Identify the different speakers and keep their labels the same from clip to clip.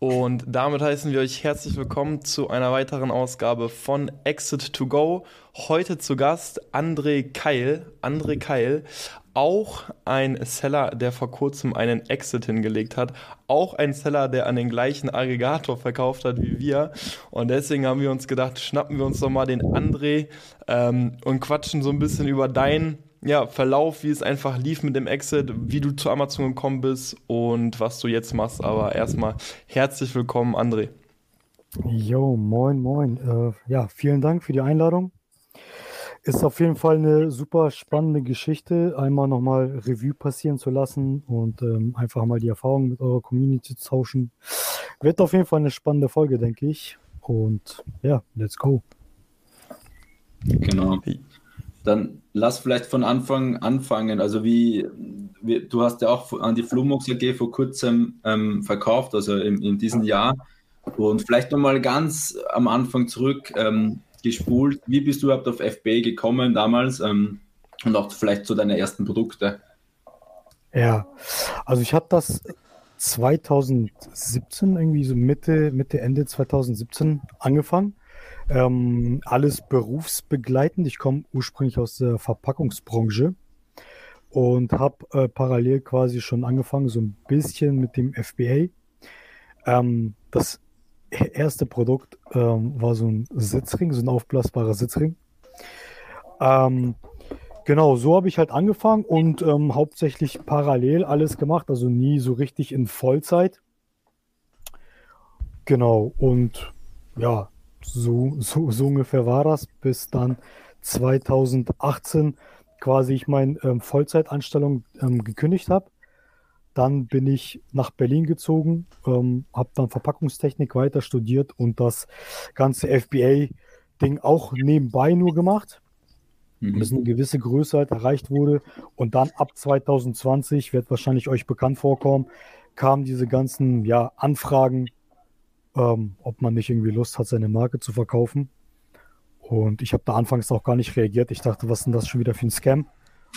Speaker 1: Und damit heißen wir euch herzlich willkommen zu einer weiteren Ausgabe von Exit to Go. Heute zu Gast André Keil. André Keil, auch ein Seller, der vor kurzem einen Exit hingelegt hat. Auch ein Seller, der an den gleichen Aggregator verkauft hat wie wir. Und deswegen haben wir uns gedacht, schnappen wir uns doch mal den André ähm, und quatschen so ein bisschen über dein ja, Verlauf, wie es einfach lief mit dem Exit, wie du zu Amazon gekommen bist und was du jetzt machst. Aber erstmal herzlich willkommen, André.
Speaker 2: Jo, moin, moin. Äh, ja, vielen Dank für die Einladung. Ist auf jeden Fall eine super spannende Geschichte, einmal nochmal Revue passieren zu lassen und ähm, einfach mal die Erfahrungen mit eurer Community zu tauschen. Wird auf jeden Fall eine spannende Folge, denke ich. Und ja, let's go.
Speaker 3: Genau. Dann lass vielleicht von Anfang anfangen. Also wie, wie du hast ja auch an die Flumux AG vor kurzem ähm, verkauft, also in, in diesem Jahr. Und vielleicht nochmal ganz am Anfang zurück ähm, gespult. Wie bist du überhaupt auf FB gekommen damals? Ähm, und auch vielleicht zu deinen ersten Produkte.
Speaker 2: Ja, also ich habe das 2017, irgendwie so Mitte, Mitte, Ende 2017 angefangen. Ähm, alles berufsbegleitend. Ich komme ursprünglich aus der Verpackungsbranche und habe äh, parallel quasi schon angefangen, so ein bisschen mit dem FBA. Ähm, das erste Produkt ähm, war so ein Sitzring, so ein aufblasbarer Sitzring. Ähm, genau, so habe ich halt angefangen und ähm, hauptsächlich parallel alles gemacht, also nie so richtig in Vollzeit. Genau, und ja, so, so, so ungefähr war das, bis dann 2018 quasi ich meine ähm, Vollzeitanstellung ähm, gekündigt habe. Dann bin ich nach Berlin gezogen, ähm, habe dann Verpackungstechnik weiter studiert und das ganze FBA-Ding auch nebenbei nur gemacht, mhm. bis eine gewisse Größe halt erreicht wurde. Und dann ab 2020, wird wahrscheinlich euch bekannt vorkommen, kamen diese ganzen ja, Anfragen ähm, ob man nicht irgendwie Lust hat, seine Marke zu verkaufen. Und ich habe da anfangs auch gar nicht reagiert. Ich dachte, was ist denn das schon wieder für ein Scam?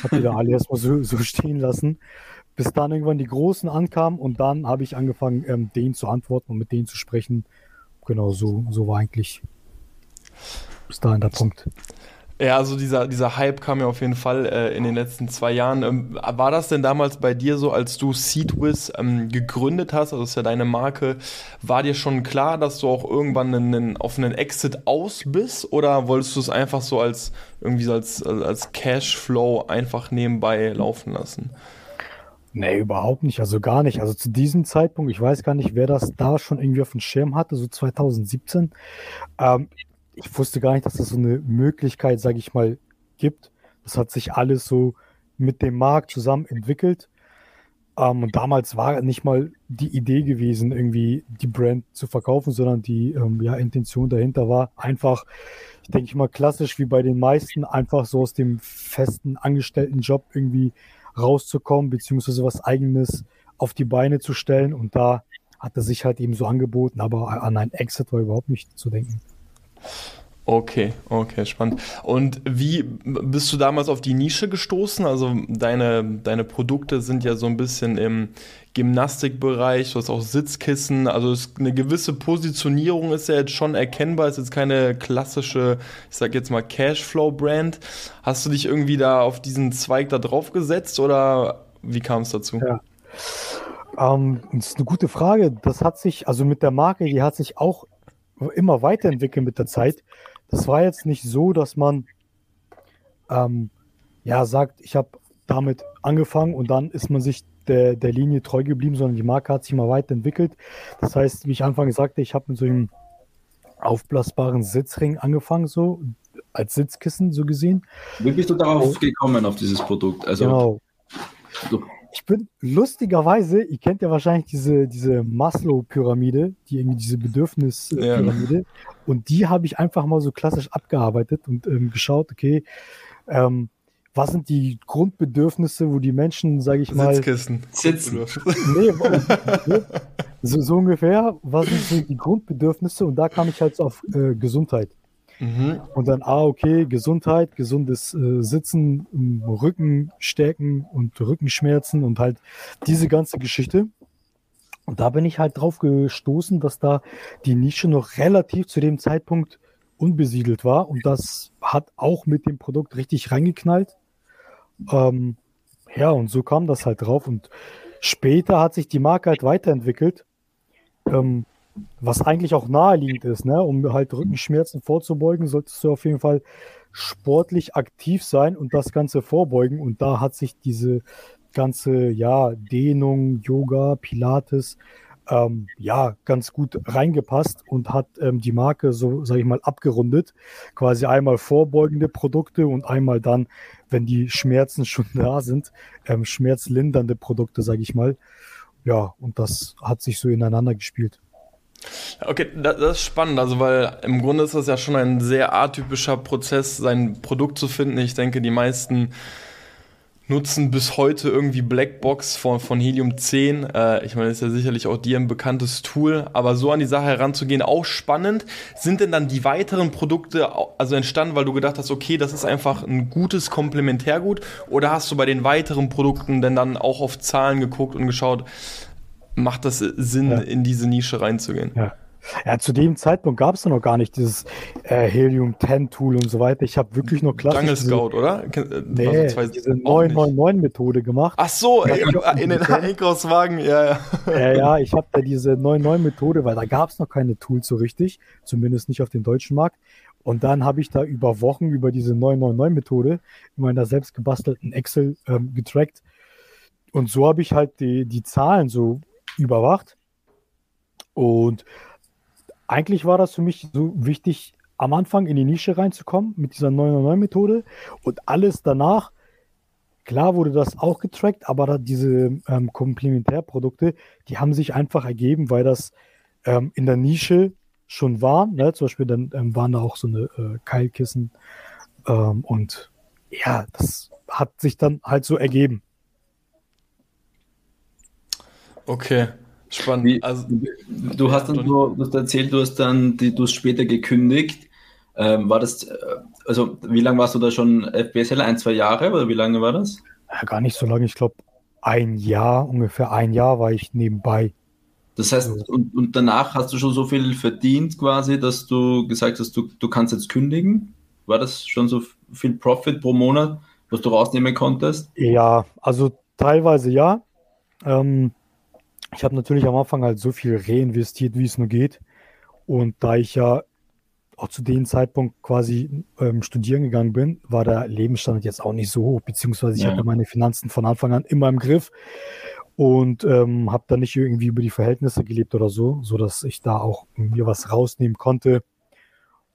Speaker 2: Habe die da alle erstmal so, so stehen lassen, bis dann irgendwann die Großen ankamen und dann habe ich angefangen, ähm, denen zu antworten und mit denen zu sprechen. Genau so, so war eigentlich bis dahin der Punkt.
Speaker 1: Ja, also dieser, dieser Hype kam ja auf jeden Fall äh, in den letzten zwei Jahren. Ähm, war das denn damals bei dir so, als du Seedwiz ähm, gegründet hast, also das ist ja deine Marke, war dir schon klar, dass du auch irgendwann einen, auf einen Exit aus bist? Oder wolltest du es einfach so als irgendwie so als, als Cashflow einfach nebenbei laufen lassen?
Speaker 2: Nee, überhaupt nicht, also gar nicht. Also zu diesem Zeitpunkt, ich weiß gar nicht, wer das da schon irgendwie auf dem Schirm hatte, so 2017. Ähm, ich wusste gar nicht, dass es so eine Möglichkeit, sage ich mal, gibt. Das hat sich alles so mit dem Markt zusammen entwickelt. Ähm, und damals war nicht mal die Idee gewesen, irgendwie die Brand zu verkaufen, sondern die ähm, ja, Intention dahinter war einfach, ich denke mal, klassisch wie bei den meisten, einfach so aus dem festen Angestelltenjob irgendwie rauszukommen, beziehungsweise was Eigenes auf die Beine zu stellen. Und da hat er sich halt eben so angeboten, aber an ein Exit war überhaupt nicht zu denken.
Speaker 1: Okay, okay, spannend. Und wie bist du damals auf die Nische gestoßen? Also deine, deine Produkte sind ja so ein bisschen im Gymnastikbereich, du hast auch Sitzkissen, also eine gewisse Positionierung ist ja jetzt schon erkennbar, ist jetzt keine klassische, ich sag jetzt mal Cashflow-Brand. Hast du dich irgendwie da auf diesen Zweig da drauf gesetzt oder wie kam es dazu?
Speaker 2: Ja. Ähm, das ist eine gute Frage. Das hat sich, also mit der Marke, die hat sich auch immer weiterentwickeln mit der Zeit. Das war jetzt nicht so, dass man ähm, ja sagt, ich habe damit angefangen und dann ist man sich der, der Linie treu geblieben, sondern die Marke hat sich immer weiterentwickelt. Das heißt, wie ich anfangs sagte, ich habe mit so einem aufblasbaren Sitzring angefangen, so als Sitzkissen so gesehen.
Speaker 3: Wie bist du darauf gekommen, auf dieses Produkt? Also,
Speaker 2: genau. Ich bin lustigerweise, ihr kennt ja wahrscheinlich diese, diese Maslow-Pyramide, die irgendwie diese Bedürfnispyramide. Ja. Und die habe ich einfach mal so klassisch abgearbeitet und ähm, geschaut, okay, ähm, was sind die Grundbedürfnisse, wo die Menschen, sage ich mal.
Speaker 1: Sitzkissen.
Speaker 3: Sitzen.
Speaker 2: Nee, so, so, ungefähr, was sind so die Grundbedürfnisse? Und da kam ich halt so auf äh, Gesundheit. Mhm. Und dann, ah, okay, Gesundheit, gesundes äh, Sitzen, Rücken stärken und Rückenschmerzen und halt diese ganze Geschichte. Und da bin ich halt drauf gestoßen, dass da die Nische noch relativ zu dem Zeitpunkt unbesiedelt war. Und das hat auch mit dem Produkt richtig reingeknallt. Ähm, ja, und so kam das halt drauf. Und später hat sich die Marke halt weiterentwickelt, ähm, was eigentlich auch naheliegend ist, ne? um halt Rückenschmerzen vorzubeugen, solltest du auf jeden Fall sportlich aktiv sein und das Ganze vorbeugen. Und da hat sich diese ganze, ja, Dehnung, Yoga, Pilates, ähm, ja, ganz gut reingepasst und hat ähm, die Marke so, sage ich mal, abgerundet. Quasi einmal vorbeugende Produkte und einmal dann, wenn die Schmerzen schon da sind, ähm, schmerzlindernde Produkte, sage ich mal. Ja, und das hat sich so ineinander gespielt.
Speaker 1: Okay, das, ist spannend, also weil im Grunde ist das ja schon ein sehr atypischer Prozess, sein Produkt zu finden. Ich denke, die meisten nutzen bis heute irgendwie Blackbox von, von Helium 10. Äh, ich meine, das ist ja sicherlich auch dir ein bekanntes Tool, aber so an die Sache heranzugehen, auch spannend. Sind denn dann die weiteren Produkte also entstanden, weil du gedacht hast, okay, das ist einfach ein gutes Komplementärgut? Oder hast du bei den weiteren Produkten denn dann auch auf Zahlen geguckt und geschaut, macht das Sinn, ja. in diese Nische reinzugehen?
Speaker 2: Ja. Ja, zu dem Zeitpunkt gab es noch gar nicht dieses äh, Helium-10-Tool und so weiter. Ich habe wirklich nur klassisch
Speaker 1: Jungle Scout, diese, oder?
Speaker 2: Äh, nee, so diese 999-Methode gemacht.
Speaker 1: Ach so, ey, in den Einkaufswagen, ja, ja.
Speaker 2: Ja, ja, ich habe da diese 99-Methode, weil da gab es noch keine Tools so richtig, zumindest nicht auf dem deutschen Markt. Und dann habe ich da über Wochen über diese 999-Methode in meiner selbst gebastelten Excel ähm, getrackt. Und so habe ich halt die, die Zahlen so überwacht. Und eigentlich war das für mich so wichtig, am Anfang in die Nische reinzukommen mit dieser 909-Methode und alles danach. Klar wurde das auch getrackt, aber diese ähm, Komplementärprodukte, die haben sich einfach ergeben, weil das ähm, in der Nische schon war. Ne? Zum Beispiel dann ähm, waren da auch so eine äh, Keilkissen ähm, und ja, das hat sich dann halt so ergeben.
Speaker 1: Okay. Spannend.
Speaker 3: Wie, also, du hast dann so, du hast erzählt, du hast dann die, du hast später gekündigt. Ähm, war das, äh, also wie lange warst du da schon FBSL? Ein, zwei Jahre oder wie lange war das?
Speaker 2: Ja, gar nicht so lange, ich glaube ein Jahr, ungefähr ein Jahr war ich nebenbei.
Speaker 3: Das heißt, also und, und danach hast du schon so viel verdient quasi, dass du gesagt hast, du, du kannst jetzt kündigen? War das schon so viel Profit pro Monat, was du rausnehmen konntest?
Speaker 2: Ja, also teilweise ja. Ähm, ich habe natürlich am Anfang halt so viel reinvestiert, wie es nur geht. Und da ich ja auch zu dem Zeitpunkt quasi ähm, studieren gegangen bin, war der Lebensstandard jetzt auch nicht so hoch, beziehungsweise ich ja. hatte meine Finanzen von Anfang an immer im Griff und ähm, habe da nicht irgendwie über die Verhältnisse gelebt oder so, sodass ich da auch mir was rausnehmen konnte.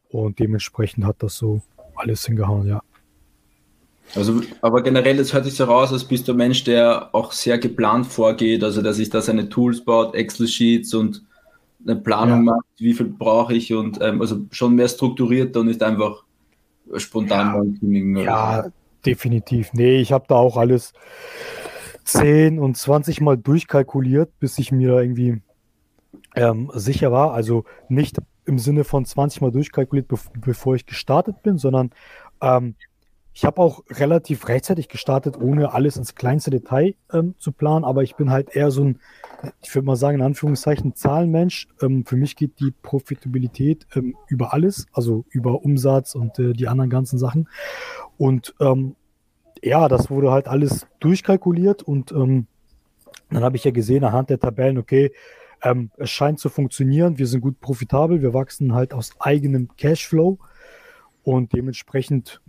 Speaker 2: Und dementsprechend hat das so alles hingehauen, ja.
Speaker 3: Also, aber generell, es hört sich so raus, als bist du ein Mensch, der auch sehr geplant vorgeht, also der sich da seine Tools baut, Excel-Sheets und eine Planung ja. macht, wie viel brauche ich und ähm, also schon mehr strukturiert und nicht einfach spontan
Speaker 2: ja. Ja, so. definitiv. Nee, ich habe da auch alles 10 und 20 Mal durchkalkuliert, bis ich mir irgendwie ähm, sicher war. Also nicht im Sinne von 20 Mal durchkalkuliert, bevor ich gestartet bin, sondern ähm, ich habe auch relativ rechtzeitig gestartet, ohne alles ins kleinste Detail ähm, zu planen, aber ich bin halt eher so ein, ich würde mal sagen, in Anführungszeichen Zahlenmensch. Ähm, für mich geht die Profitabilität ähm, über alles, also über Umsatz und äh, die anderen ganzen Sachen. Und ähm, ja, das wurde halt alles durchkalkuliert und ähm, dann habe ich ja gesehen anhand der Tabellen, okay, ähm, es scheint zu funktionieren, wir sind gut profitabel, wir wachsen halt aus eigenem Cashflow und dementsprechend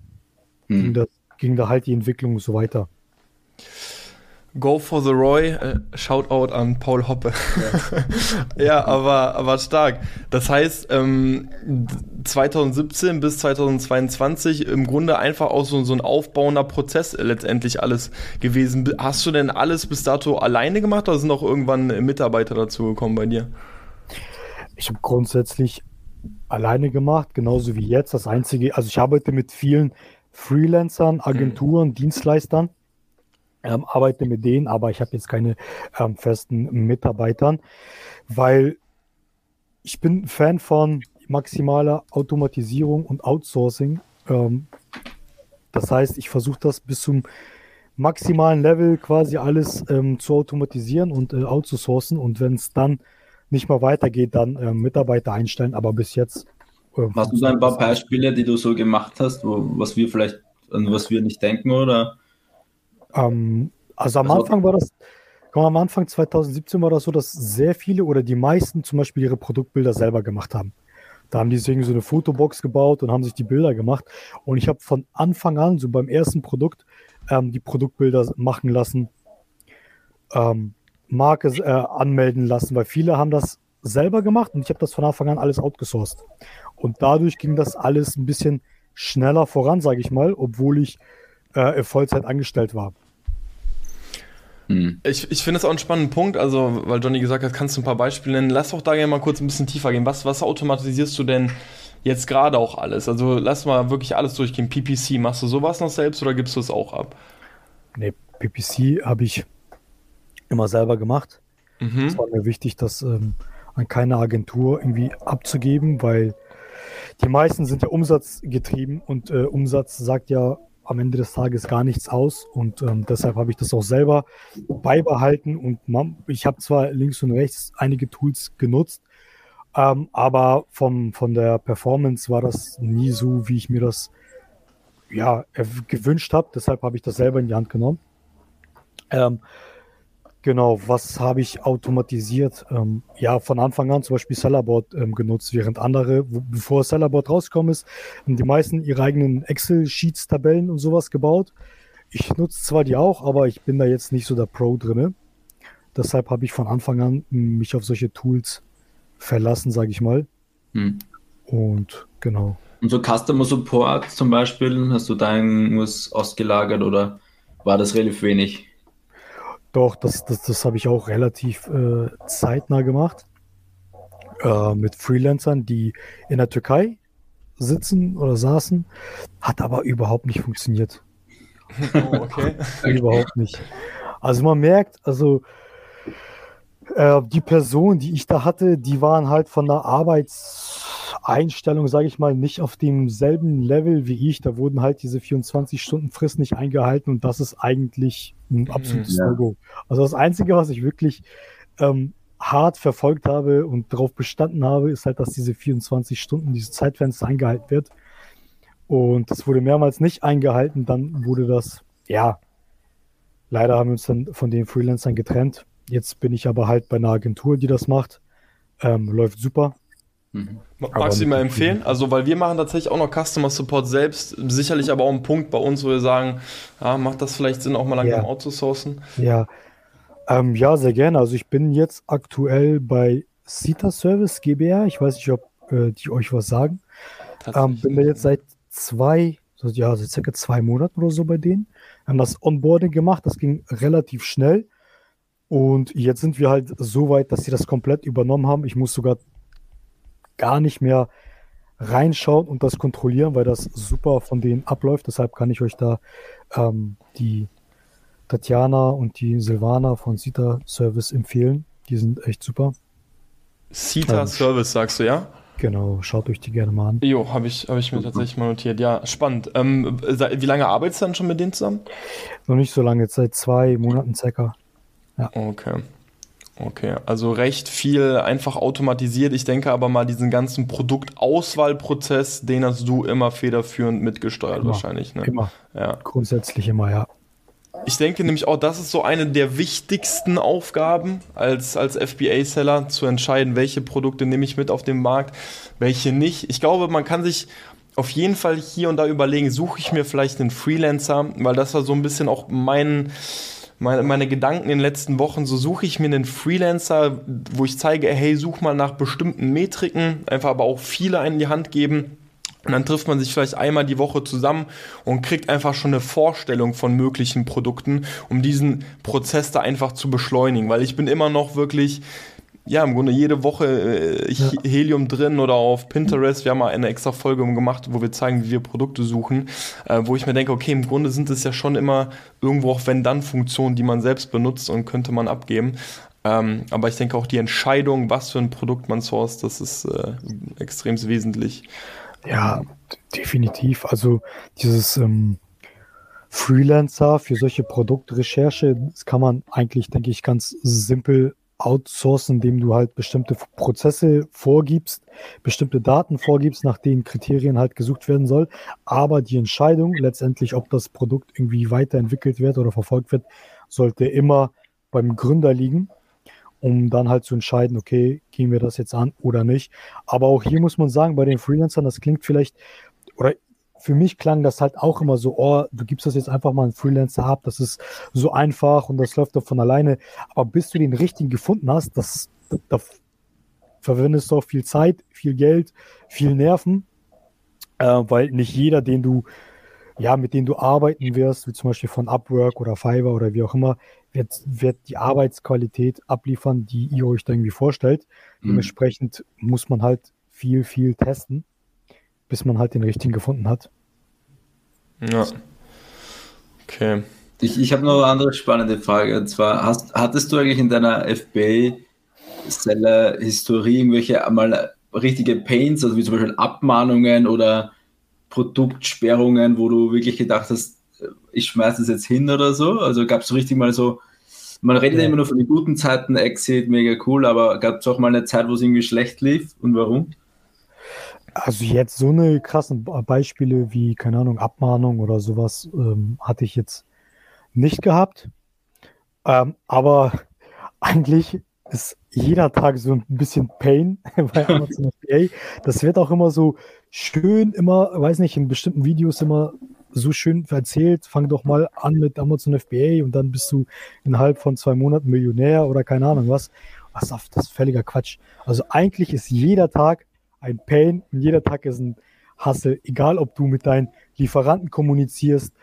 Speaker 2: hm. ging, das, ging da halt die Entwicklung so weiter.
Speaker 1: Go for the Roy, äh, Shoutout an Paul Hoppe. Ja, ja aber, aber stark. Das heißt, ähm, 2017 bis 2022 im Grunde einfach auch so, so ein aufbauender Prozess letztendlich alles gewesen. Hast du denn alles bis dato alleine gemacht oder sind auch irgendwann Mitarbeiter dazu gekommen bei dir?
Speaker 2: Ich habe grundsätzlich alleine gemacht, genauso wie jetzt. Das Einzige, also ich arbeite mit vielen Freelancern, Agenturen, mhm. Dienstleistern ähm, arbeite mit denen, aber ich habe jetzt keine ähm, festen Mitarbeitern, weil ich bin Fan von maximaler Automatisierung und Outsourcing. Ähm, das heißt, ich versuche das bis zum maximalen Level quasi alles ähm, zu automatisieren und äh, outzusourcen und wenn es dann nicht mehr weitergeht, dann äh, Mitarbeiter einstellen, aber bis jetzt.
Speaker 3: Hast du so ein paar Beispiele, die du so gemacht hast, wo, was wir vielleicht, an was wir nicht denken oder?
Speaker 2: Ähm, also am also, Anfang war das, am Anfang 2017 war das so, dass sehr viele oder die meisten zum Beispiel ihre Produktbilder selber gemacht haben. Da haben die deswegen so eine Fotobox gebaut und haben sich die Bilder gemacht. Und ich habe von Anfang an, so beim ersten Produkt, ähm, die Produktbilder machen lassen, ähm, Marke äh, anmelden lassen, weil viele haben das selber gemacht und ich habe das von Anfang an alles outgesourced. Und dadurch ging das alles ein bisschen schneller voran, sage ich mal, obwohl ich äh, Vollzeit angestellt war.
Speaker 1: Hm. Ich, ich finde es auch einen spannenden Punkt, also, weil Johnny gesagt hat, kannst du ein paar Beispiele nennen. Lass doch da gerne mal kurz ein bisschen tiefer gehen. Was, was automatisierst du denn jetzt gerade auch alles? Also, lass mal wirklich alles durchgehen. PPC, machst du sowas noch selbst oder gibst du es auch ab?
Speaker 2: Nee, PPC habe ich immer selber gemacht. Mhm. Es war mir wichtig, das ähm, an keine Agentur irgendwie abzugeben, weil die meisten sind ja umsatzgetrieben und äh, Umsatz sagt ja am Ende des Tages gar nichts aus und ähm, deshalb habe ich das auch selber beibehalten und man, ich habe zwar links und rechts einige Tools genutzt, ähm, aber vom, von der Performance war das nie so, wie ich mir das ja, gewünscht habe. Deshalb habe ich das selber in die Hand genommen. Ähm, Genau, was habe ich automatisiert? Ähm, ja, von Anfang an zum Beispiel Sellerboard ähm, genutzt, während andere, wo, bevor Sellerboard rausgekommen ist, haben die meisten ihre eigenen Excel-Sheets, Tabellen und sowas gebaut. Ich nutze zwar die auch, aber ich bin da jetzt nicht so der Pro drin. Deshalb habe ich von Anfang an mich auf solche Tools verlassen, sage ich mal. Hm. Und genau.
Speaker 3: Und so Customer Support zum Beispiel, hast du da irgendwas ausgelagert oder war das relativ wenig?
Speaker 2: Doch, das, das, das habe ich auch relativ äh, zeitnah gemacht. Äh, mit Freelancern, die in der Türkei sitzen oder saßen. Hat aber überhaupt nicht funktioniert. Oh, okay. überhaupt nicht. Also man merkt, also äh, die Person, die ich da hatte, die waren halt von der Arbeitseinstellung, sage ich mal, nicht auf demselben Level wie ich. Da wurden halt diese 24 Stunden Frist nicht eingehalten und das ist eigentlich ein mhm. absolutes ja. No-Go. Also das Einzige, was ich wirklich ähm, hart verfolgt habe und darauf bestanden habe, ist halt, dass diese 24 Stunden, diese Zeitfenster eingehalten wird. Und das wurde mehrmals nicht eingehalten. Dann wurde das, ja, leider haben wir uns dann von den Freelancern getrennt. Jetzt bin ich aber halt bei einer Agentur, die das macht. Ähm, läuft super.
Speaker 1: Mhm. Magst du dir mal empfehlen? Also, weil wir machen tatsächlich auch noch Customer Support selbst, sicherlich aber auch ein Punkt bei uns, wo wir sagen, ja, macht das vielleicht Sinn, auch mal langsam ja. outzusourcen?
Speaker 2: Ja. Ähm, ja, sehr gerne. Also ich bin jetzt aktuell bei Cita Service GBR. Ich weiß nicht, ob äh, die euch was sagen. Ähm, bin da jetzt seit zwei, ja, seit circa zwei Monaten oder so bei denen. Haben das Onboarding gemacht, das ging relativ schnell. Und jetzt sind wir halt so weit, dass sie das komplett übernommen haben. Ich muss sogar gar nicht mehr reinschauen und das kontrollieren, weil das super von denen abläuft. Deshalb kann ich euch da ähm, die Tatjana und die Silvana von Sita Service empfehlen. Die sind echt super.
Speaker 1: Sita ähm, Service, sagst du, ja?
Speaker 2: Genau, schaut euch die gerne mal an.
Speaker 1: Jo, habe ich, hab ich mir tatsächlich mal notiert. Ja, spannend. Ähm, wie lange arbeitest du dann schon mit denen zusammen?
Speaker 2: Noch nicht so lange, jetzt seit zwei Monaten circa.
Speaker 1: Ja. Okay. Okay, also recht viel einfach automatisiert. Ich denke aber mal, diesen ganzen Produktauswahlprozess, den hast du immer federführend mitgesteuert
Speaker 2: immer,
Speaker 1: wahrscheinlich. Ne?
Speaker 2: Immer. Ja. Grundsätzlich immer, ja.
Speaker 1: Ich denke nämlich auch, das ist so eine der wichtigsten Aufgaben als, als FBA-Seller, zu entscheiden, welche Produkte nehme ich mit auf den Markt, welche nicht. Ich glaube, man kann sich auf jeden Fall hier und da überlegen, suche ich mir vielleicht einen Freelancer, weil das war so ein bisschen auch mein meine, meine Gedanken in den letzten Wochen, so suche ich mir einen Freelancer, wo ich zeige, hey, such mal nach bestimmten Metriken, einfach aber auch viele in die Hand geben. Und dann trifft man sich vielleicht einmal die Woche zusammen und kriegt einfach schon eine Vorstellung von möglichen Produkten, um diesen Prozess da einfach zu beschleunigen. Weil ich bin immer noch wirklich ja, im Grunde jede Woche äh, ja. Helium drin oder auf Pinterest. Wir haben mal eine extra Folge gemacht, wo wir zeigen, wie wir Produkte suchen, äh, wo ich mir denke, okay, im Grunde sind es ja schon immer irgendwo auch Wenn-Dann-Funktionen, die man selbst benutzt und könnte man abgeben. Ähm, aber ich denke auch die Entscheidung, was für ein Produkt man source, das ist äh, extrem wesentlich.
Speaker 2: Ja, definitiv. Also dieses ähm, Freelancer für solche Produktrecherche, das kann man eigentlich, denke ich, ganz simpel outsourcen, indem du halt bestimmte Prozesse vorgibst, bestimmte Daten vorgibst, nach denen Kriterien halt gesucht werden soll. Aber die Entscheidung letztendlich, ob das Produkt irgendwie weiterentwickelt wird oder verfolgt wird, sollte immer beim Gründer liegen, um dann halt zu entscheiden, okay, gehen wir das jetzt an oder nicht. Aber auch hier muss man sagen, bei den Freelancern, das klingt vielleicht, oder für mich klang das halt auch immer so, oh, du gibst das jetzt einfach mal einen Freelancer ab, das ist so einfach und das läuft doch von alleine. Aber bis du den richtigen gefunden hast, das, da verwendest du auch viel Zeit, viel Geld, viel Nerven, äh, weil nicht jeder, den du, ja, mit dem du arbeiten wirst, wie zum Beispiel von Upwork oder Fiverr oder wie auch immer, wird, wird die Arbeitsqualität abliefern, die ihr euch da irgendwie vorstellt. Mhm. Dementsprechend muss man halt viel, viel testen bis man halt den richtigen gefunden hat.
Speaker 1: Ja. Okay.
Speaker 3: Ich, ich habe noch eine andere spannende Frage. Und zwar, hast, hattest du eigentlich in deiner FBA-Seller-Historie irgendwelche mal richtige Pains, also wie zum Beispiel Abmahnungen oder Produktsperrungen, wo du wirklich gedacht hast, ich schmeiße es jetzt hin oder so? Also gab es so richtig mal so, man redet ja. immer nur von den guten Zeiten, Exit, mega cool, aber gab es auch mal eine Zeit, wo es irgendwie schlecht lief und warum?
Speaker 2: Also jetzt so eine krassen Beispiele wie, keine Ahnung, Abmahnung oder sowas ähm, hatte ich jetzt nicht gehabt. Ähm, aber eigentlich ist jeder Tag so ein bisschen Pain bei Amazon FBA. Das wird auch immer so schön, immer, weiß nicht, in bestimmten Videos immer so schön erzählt. Fang doch mal an mit Amazon FBA und dann bist du innerhalb von zwei Monaten Millionär oder keine Ahnung was. Was das ist völliger Quatsch. Also eigentlich ist jeder Tag ein Pain und jeder Tag ist ein Hassel. Egal, ob du mit deinen Lieferanten kommunizierst,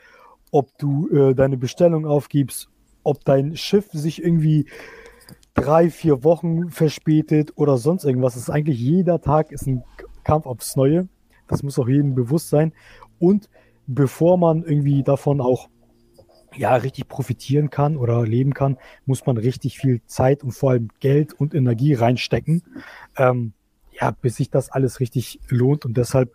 Speaker 2: ob du äh, deine Bestellung aufgibst, ob dein Schiff sich irgendwie drei, vier Wochen verspätet oder sonst irgendwas. ist eigentlich jeder Tag ist ein Kampf aufs Neue. Das muss auch jedem bewusst sein. Und bevor man irgendwie davon auch ja, richtig profitieren kann oder leben kann, muss man richtig viel Zeit und vor allem Geld und Energie reinstecken. Ähm, ja, bis sich das alles richtig lohnt und deshalb,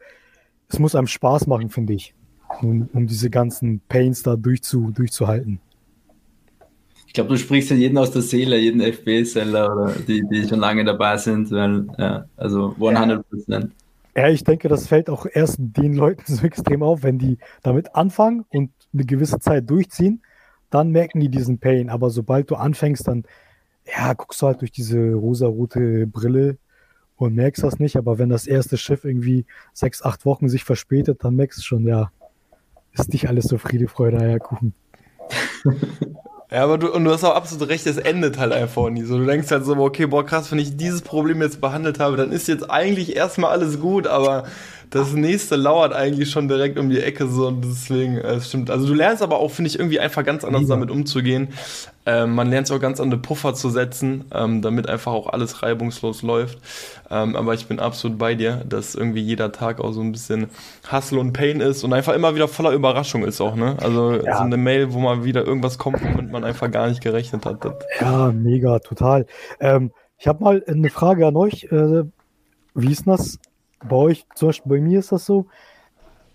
Speaker 2: es muss einem Spaß machen, finde ich, um, um diese ganzen Pains da durchzu, durchzuhalten.
Speaker 3: Ich glaube, du sprichst ja jeden aus der Seele, jeden FB-Seller oder die, die schon lange dabei sind, weil, ja, also 100 Prozent.
Speaker 2: Ja, ich denke, das fällt auch erst den Leuten so extrem auf, wenn die damit anfangen und eine gewisse Zeit durchziehen, dann merken die diesen Pain. Aber sobald du anfängst, dann ja, guckst du halt durch diese rosa-rote Brille und merkst das nicht, aber wenn das erste Schiff irgendwie sechs, acht Wochen sich verspätet, dann merkst du schon, ja, ist nicht alles so Friede, Freude, Eierkuchen.
Speaker 1: Ja, aber du, und du hast auch absolut recht, es endet halt einfach nie so. Du denkst halt so, okay, boah, krass, wenn ich dieses Problem jetzt behandelt habe, dann ist jetzt eigentlich erstmal alles gut, aber das nächste lauert eigentlich schon direkt um die Ecke so und deswegen, äh, es stimmt. Also du lernst aber auch, finde ich, irgendwie einfach ganz anders ja. damit umzugehen. Ähm, man lernt auch ganz andere Puffer zu setzen, ähm, damit einfach auch alles reibungslos läuft. Ähm, aber ich bin absolut bei dir, dass irgendwie jeder Tag auch so ein bisschen Hustle und Pain ist und einfach immer wieder voller Überraschung ist auch, ne? Also ja. so eine Mail, wo mal wieder irgendwas kommt, womit man einfach gar nicht gerechnet hat.
Speaker 2: Ja, mega, total. Ähm, ich habe mal eine Frage an euch. Äh, wie ist das bei euch, zum Beispiel bei mir ist das so,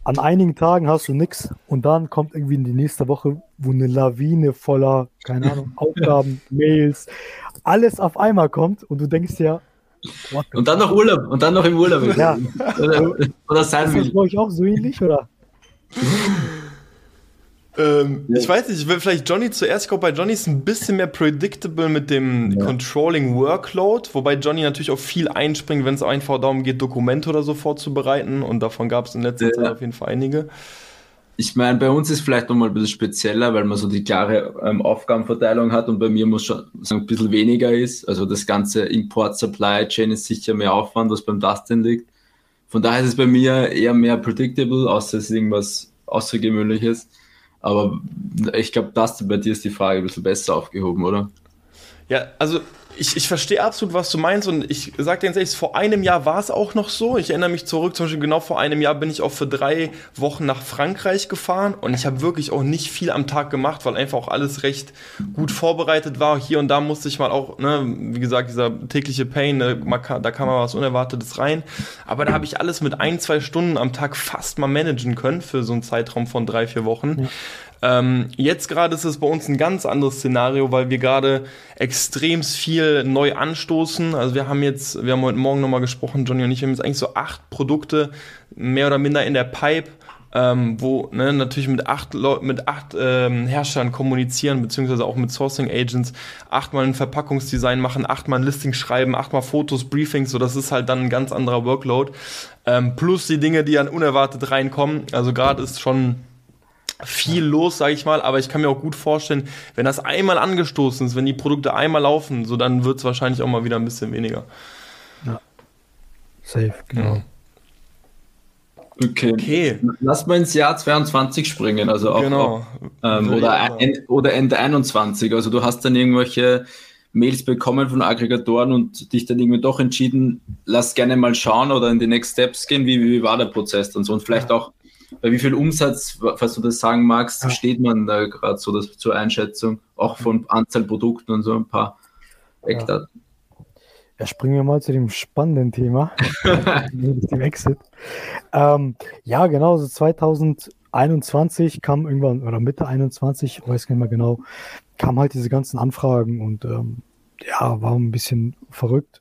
Speaker 2: an einigen Tagen hast du nichts und dann kommt irgendwie in die nächste Woche, wo eine Lawine voller, keine Ahnung, Aufgaben, Mails, alles auf einmal kommt und du denkst ja,
Speaker 3: und dann noch Urlaub und dann noch im Urlaub. Ja.
Speaker 2: oder, oder sein ist das bei euch auch so ähnlich, oder?
Speaker 1: Ähm, ja. Ich weiß nicht, ich will vielleicht Johnny zuerst. Ich glaube, bei Johnny ist ein bisschen mehr predictable mit dem ja. Controlling Workload, wobei Johnny natürlich auch viel einspringt, wenn es einfach darum geht, Dokumente oder so vorzubereiten. Und davon gab es in letzter ja. Zeit auf jeden Fall einige.
Speaker 3: ich meine, bei uns ist vielleicht nochmal ein bisschen spezieller, weil man so die klare ähm, Aufgabenverteilung hat und bei mir muss schon sagen, ein bisschen weniger ist. Also das ganze Import-Supply-Chain ist sicher mehr Aufwand, was beim Dustin liegt. Von daher ist es bei mir eher mehr predictable, außer es ist irgendwas Außergewöhnliches. Aber ich glaube, Dustin, bei dir ist die Frage ein bisschen besser aufgehoben, oder?
Speaker 1: Ja, also ich, ich verstehe absolut, was du meinst und ich sage dir ganz ehrlich, vor einem Jahr war es auch noch so. Ich erinnere mich zurück, zum Beispiel genau vor einem Jahr bin ich auch für drei Wochen nach Frankreich gefahren und ich habe wirklich auch nicht viel am Tag gemacht, weil einfach auch alles recht gut vorbereitet war. Hier und da musste ich mal auch, ne, wie gesagt, dieser tägliche Pain, ne, da kam mal was Unerwartetes rein. Aber da habe ich alles mit ein, zwei Stunden am Tag fast mal managen können für so einen Zeitraum von drei, vier Wochen. Ja. Ähm, jetzt gerade ist es bei uns ein ganz anderes Szenario, weil wir gerade extrem viel neu anstoßen. Also wir haben jetzt, wir haben heute Morgen nochmal gesprochen, Johnny und ich, wir haben jetzt eigentlich so acht Produkte mehr oder minder in der Pipe. Ähm, wo ne, natürlich mit acht, Leu mit acht ähm, Herstellern kommunizieren, beziehungsweise auch mit Sourcing Agents, achtmal ein Verpackungsdesign machen, achtmal ein Listing schreiben, achtmal Fotos, Briefings, so das ist halt dann ein ganz anderer Workload. Ähm, plus die Dinge, die dann unerwartet reinkommen. Also gerade ist schon viel los, sage ich mal, aber ich kann mir auch gut vorstellen, wenn das einmal angestoßen ist, wenn die Produkte einmal laufen, so dann wird es wahrscheinlich auch mal wieder ein bisschen weniger. Ja.
Speaker 2: Safe, genau.
Speaker 3: Okay. okay. Lass mal ins Jahr 22 springen, also auch, genau. auch ähm, oder, end, oder Ende 21. Also du hast dann irgendwelche Mails bekommen von Aggregatoren und dich dann irgendwie doch entschieden, lass gerne mal schauen oder in die Next Steps gehen. Wie, wie war der Prozess und so? Und vielleicht ja. auch bei wie viel Umsatz, falls du das sagen magst, ja. steht man da gerade so das, zur Einschätzung, auch von Anzahl Produkten und so ein paar Eckdaten?
Speaker 2: Ja. ja, springen wir mal zu dem spannenden Thema, dem Exit. Ähm, ja, genau, so 2021 kam irgendwann, oder Mitte 21, ich weiß nicht mehr genau, kamen halt diese ganzen Anfragen und ähm, ja, war ein bisschen verrückt.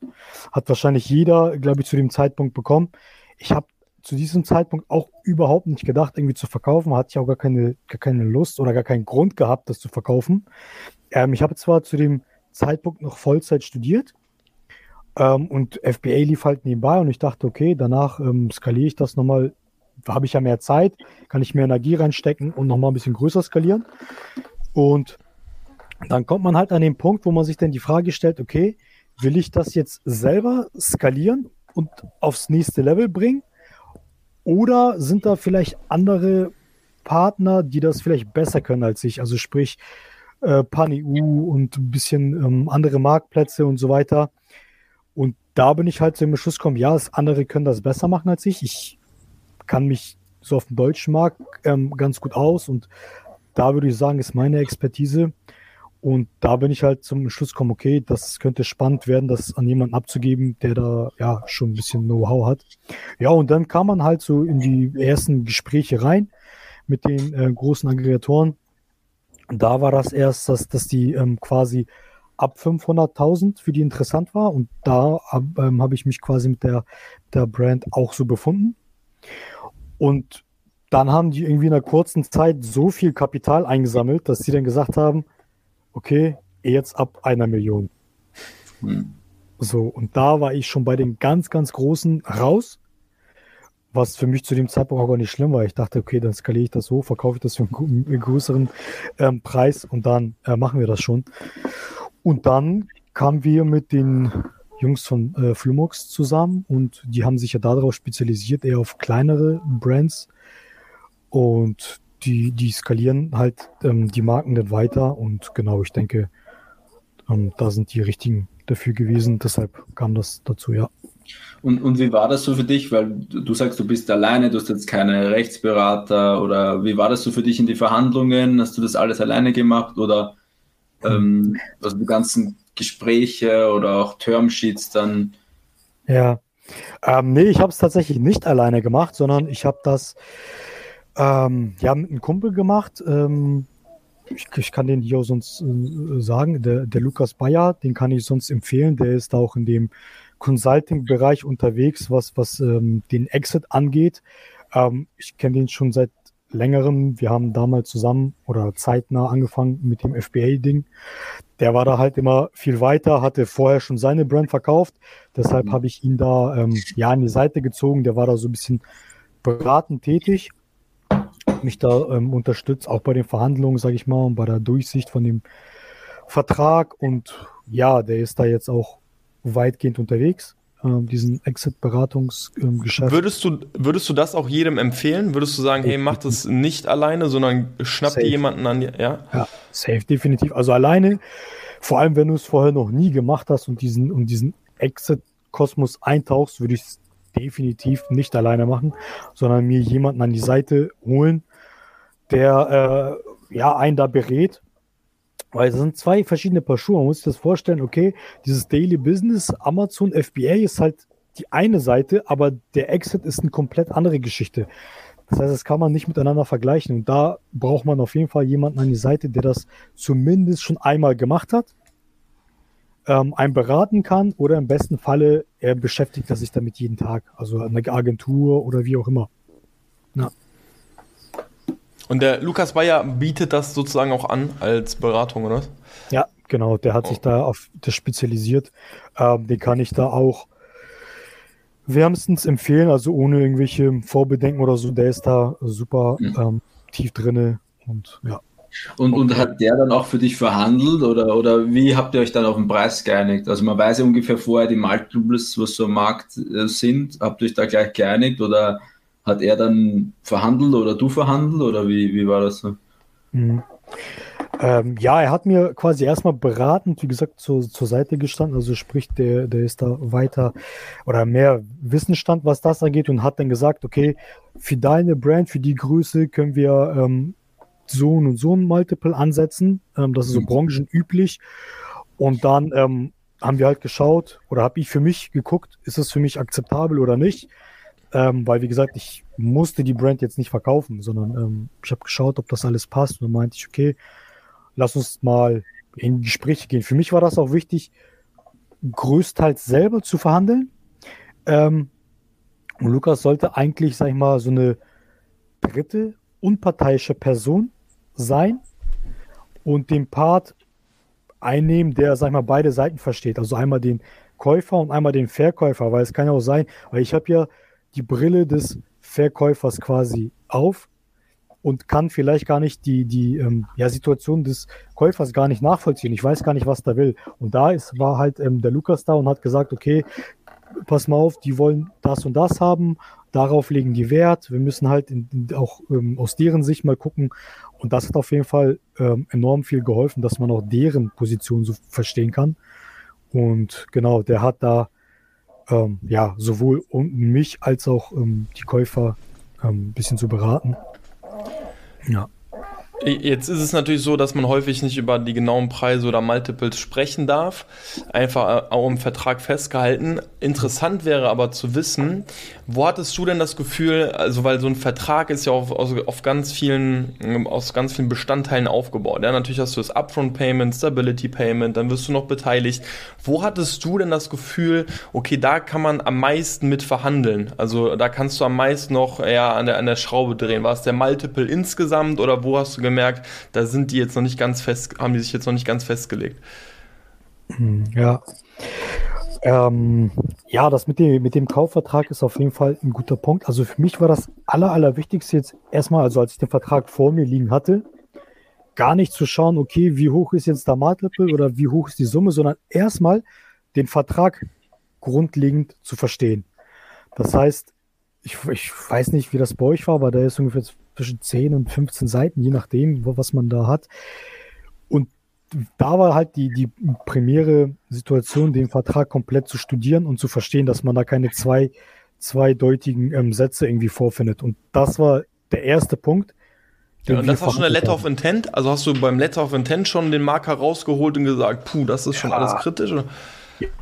Speaker 2: Hat wahrscheinlich jeder, glaube ich, zu dem Zeitpunkt bekommen. Ich habe zu diesem Zeitpunkt auch überhaupt nicht gedacht, irgendwie zu verkaufen. Hatte ich auch gar keine, gar keine Lust oder gar keinen Grund gehabt, das zu verkaufen. Ähm, ich habe zwar zu dem Zeitpunkt noch Vollzeit studiert ähm, und FBA lief halt nebenbei und ich dachte, okay, danach ähm, skaliere ich das nochmal. Da habe ich ja mehr Zeit, kann ich mehr Energie reinstecken und nochmal ein bisschen größer skalieren. Und dann kommt man halt an den Punkt, wo man sich dann die Frage stellt, okay, will ich das jetzt selber skalieren und aufs nächste Level bringen? Oder sind da vielleicht andere Partner, die das vielleicht besser können als ich? Also sprich äh, PanEU und ein bisschen ähm, andere Marktplätze und so weiter. Und da bin ich halt zu dem Schluss gekommen, ja, andere können das besser machen als ich. Ich kann mich so auf dem deutschen Markt ähm, ganz gut aus und da würde ich sagen, ist meine Expertise. Und da bin ich halt zum Schluss gekommen, okay, das könnte spannend werden, das an jemanden abzugeben, der da ja schon ein bisschen Know-how hat. Ja, und dann kam man halt so in die ersten Gespräche rein mit den äh, großen Aggregatoren. Da war das erst, dass, dass die ähm, quasi ab 500.000 für die interessant war. Und da ähm, habe ich mich quasi mit der, der Brand auch so befunden. Und dann haben die irgendwie in einer kurzen Zeit so viel Kapital eingesammelt, dass sie dann gesagt haben, okay, jetzt ab einer Million. Hm. So, und da war ich schon bei den ganz, ganz Großen raus, was für mich zu dem Zeitpunkt auch gar nicht schlimm war. Ich dachte, okay, dann skaliere ich das so, verkaufe ich das für einen größeren ähm, Preis und dann äh, machen wir das schon. Und dann kamen wir mit den Jungs von äh, Flumux zusammen und die haben sich ja darauf spezialisiert, eher auf kleinere Brands. Und die, die skalieren halt ähm, die Marken dann weiter und genau, ich denke, ähm, da sind die richtigen dafür gewesen. Deshalb kam das dazu, ja.
Speaker 3: Und, und wie war das so für dich? Weil du, sagst, du bist alleine, du hast jetzt keine Rechtsberater oder wie war das so für dich in die Verhandlungen? Hast du das alles alleine gemacht oder ähm, also die ganzen Gespräche oder auch Termsheets dann?
Speaker 2: Ja, ähm, nee, ich habe es tatsächlich nicht alleine gemacht, sondern ich habe das ähm, ja, mit einem Kumpel gemacht. Ähm, ich, ich, kann den hier sonst äh, sagen, der, der Lukas Bayer, den kann ich sonst empfehlen. Der ist auch in dem Consulting-Bereich unterwegs, was, was ähm, den Exit angeht. Ähm, ich kenne den schon seit längerem. Wir haben damals zusammen oder zeitnah angefangen mit dem FBA-Ding. Der war da halt immer viel weiter, hatte vorher schon seine Brand verkauft. Deshalb mhm. habe ich ihn da ähm, ja an die Seite gezogen. Der war da so ein bisschen beratend tätig. Mich da ähm, unterstützt, auch bei den Verhandlungen, sage ich mal, und bei der Durchsicht von dem Vertrag. Und ja, der ist da jetzt auch weitgehend unterwegs, ähm, diesen Exit-Beratungsgeschäft.
Speaker 1: Würdest du, würdest du das auch jedem empfehlen? Würdest du sagen, hey, mach das nicht alleine, sondern schnapp dir jemanden an die, ja?
Speaker 2: Ja, safe, definitiv. Also alleine, vor allem wenn du es vorher noch nie gemacht hast und diesen, und diesen Exit-Kosmos eintauchst, würde ich es definitiv nicht alleine machen, sondern mir jemanden an die Seite holen, der äh, ja einen da berät. Weil es sind zwei verschiedene Paar Schuhe. Man muss sich das vorstellen, okay, dieses Daily Business, Amazon FBA ist halt die eine Seite, aber der Exit ist eine komplett andere Geschichte. Das heißt, das kann man nicht miteinander vergleichen. Und da braucht man auf jeden Fall jemanden an die Seite, der das zumindest schon einmal gemacht hat ähm, einen beraten kann oder im besten Falle er beschäftigt sich damit jeden Tag, also eine Agentur oder wie auch immer.
Speaker 1: Und der Lukas Bayer bietet das sozusagen auch an als Beratung, oder?
Speaker 2: Ja, genau. Der hat oh. sich da auf das spezialisiert. Ähm, den kann ich da auch wärmstens empfehlen, also ohne irgendwelche Vorbedenken oder so. Der ist da super mhm. ähm, tief drinne und ja.
Speaker 3: Und, und hat der dann auch für dich verhandelt oder, oder wie habt ihr euch dann auf den Preis geeinigt? Also man weiß ja ungefähr vorher die Multiples, was so am Markt äh, sind. Habt ihr euch da gleich geeinigt oder hat er dann verhandelt oder du verhandelt oder wie, wie war das so?
Speaker 2: Mhm. Ähm, ja, er hat mir quasi erstmal beratend, wie gesagt, zur, zur Seite gestanden. Also sprich, der, der ist da weiter oder mehr Wissensstand, was das angeht und hat dann gesagt, okay, für deine Brand, für die Größe können wir ähm, so und so ein Multiple ansetzen. Ähm, das ist so mhm. branchenüblich. Und dann ähm, haben wir halt geschaut oder habe ich für mich geguckt, ist es für mich akzeptabel oder nicht. Ähm, weil, wie gesagt, ich musste die Brand jetzt nicht verkaufen, sondern ähm, ich habe geschaut, ob das alles passt. Und dann meinte ich, okay, lass uns mal in Gespräche gehen. Für mich war das auch wichtig, größtenteils selber zu verhandeln. Ähm, und Lukas sollte eigentlich, sag ich mal, so eine dritte unparteiische Person sein und den Part einnehmen, der, sag ich mal, beide Seiten versteht. Also einmal den Käufer und einmal den Verkäufer, weil es kann ja auch sein, weil ich habe ja die Brille des Verkäufers quasi auf und kann vielleicht gar nicht die, die ähm, ja, Situation des Käufers gar nicht nachvollziehen. Ich weiß gar nicht, was der will. Und da ist, war halt ähm, der Lukas da und hat gesagt, okay, pass mal auf, die wollen das und das haben, darauf legen die Wert. Wir müssen halt in, in, auch ähm, aus deren Sicht mal gucken. Und das hat auf jeden Fall ähm, enorm viel geholfen, dass man auch deren Position so verstehen kann. Und genau, der hat da ähm, ja sowohl mich als auch ähm, die Käufer ähm, ein bisschen zu beraten.
Speaker 1: Ja. Jetzt ist es natürlich so, dass man häufig nicht über die genauen Preise oder Multiples sprechen darf. Einfach auch im Vertrag festgehalten. Interessant wäre aber zu wissen, wo hattest du denn das Gefühl, also weil so ein Vertrag ist ja auf, auf, auf ganz vielen, aus ganz vielen Bestandteilen aufgebaut. Ja, natürlich hast du das Upfront Payment, Stability Payment, dann wirst du noch beteiligt. Wo hattest du denn das Gefühl, okay, da kann man am meisten mit verhandeln? Also da kannst du am meisten noch eher an der, an der Schraube drehen. War es der Multiple insgesamt oder wo hast du gemerkt, da sind die jetzt noch nicht ganz fest, haben die sich jetzt noch nicht ganz festgelegt?
Speaker 2: Hm, ja. Ähm, ja, das mit dem, mit dem Kaufvertrag ist auf jeden Fall ein guter Punkt. Also für mich war das Aller, Allerwichtigste jetzt erstmal, also als ich den Vertrag vor mir liegen hatte, gar nicht zu schauen, okay, wie hoch ist jetzt der Multiple oder wie hoch ist die Summe, sondern erstmal den Vertrag grundlegend zu verstehen. Das heißt, ich, ich weiß nicht, wie das bei euch war, aber der ist ungefähr zwischen 10 und 15 Seiten, je nachdem, was man da hat. Und da war halt die, die primäre Situation, den Vertrag komplett zu studieren und zu verstehen, dass man da keine zwei, zweideutigen ähm, Sätze irgendwie vorfindet. Und das war der erste Punkt.
Speaker 1: Ja, und das war schon der Letter of Intent? Also hast du beim Letter of Intent schon den Marker rausgeholt und gesagt, puh, das ist schon ja. alles kritisch? Oder?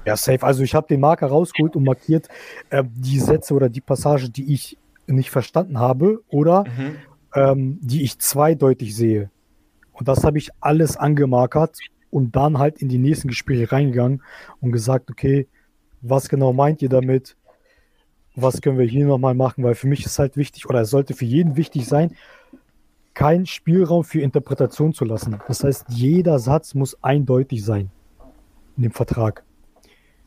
Speaker 2: Ja, safe. Also ich habe den Marker rausgeholt und markiert äh, die Sätze oder die Passage, die ich nicht verstanden habe oder mhm. ähm, die ich zweideutig sehe. Und das habe ich alles angemarkert und dann halt in die nächsten Gespräche reingegangen und gesagt, okay, was genau meint ihr damit? Was können wir hier nochmal machen? Weil für mich ist halt wichtig, oder es sollte für jeden wichtig sein, keinen Spielraum für Interpretation zu lassen. Das heißt, jeder Satz muss eindeutig sein in dem Vertrag.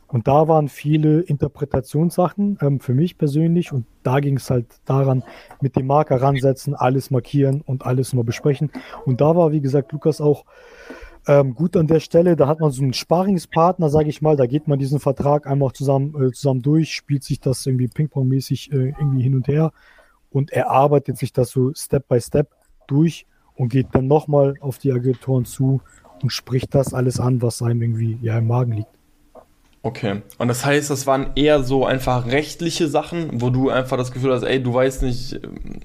Speaker 2: Und da waren viele Interpretationssachen ähm, für mich persönlich. Und da ging es halt daran, mit dem Marker ransetzen, alles markieren und alles mal besprechen. Und da war, wie gesagt, Lukas auch ähm, gut an der Stelle. Da hat man so einen Sparingspartner, sage ich mal. Da geht man diesen Vertrag einmal zusammen, äh, zusammen durch, spielt sich das irgendwie Ping-Pong-mäßig äh, irgendwie hin und her und erarbeitet sich das so Step by Step durch und geht dann nochmal auf die Agenturen zu und spricht das alles an, was einem irgendwie ja im Magen liegt.
Speaker 1: Okay. Und das heißt, das waren eher so einfach rechtliche Sachen, wo du einfach das Gefühl hast, ey, du weißt nicht,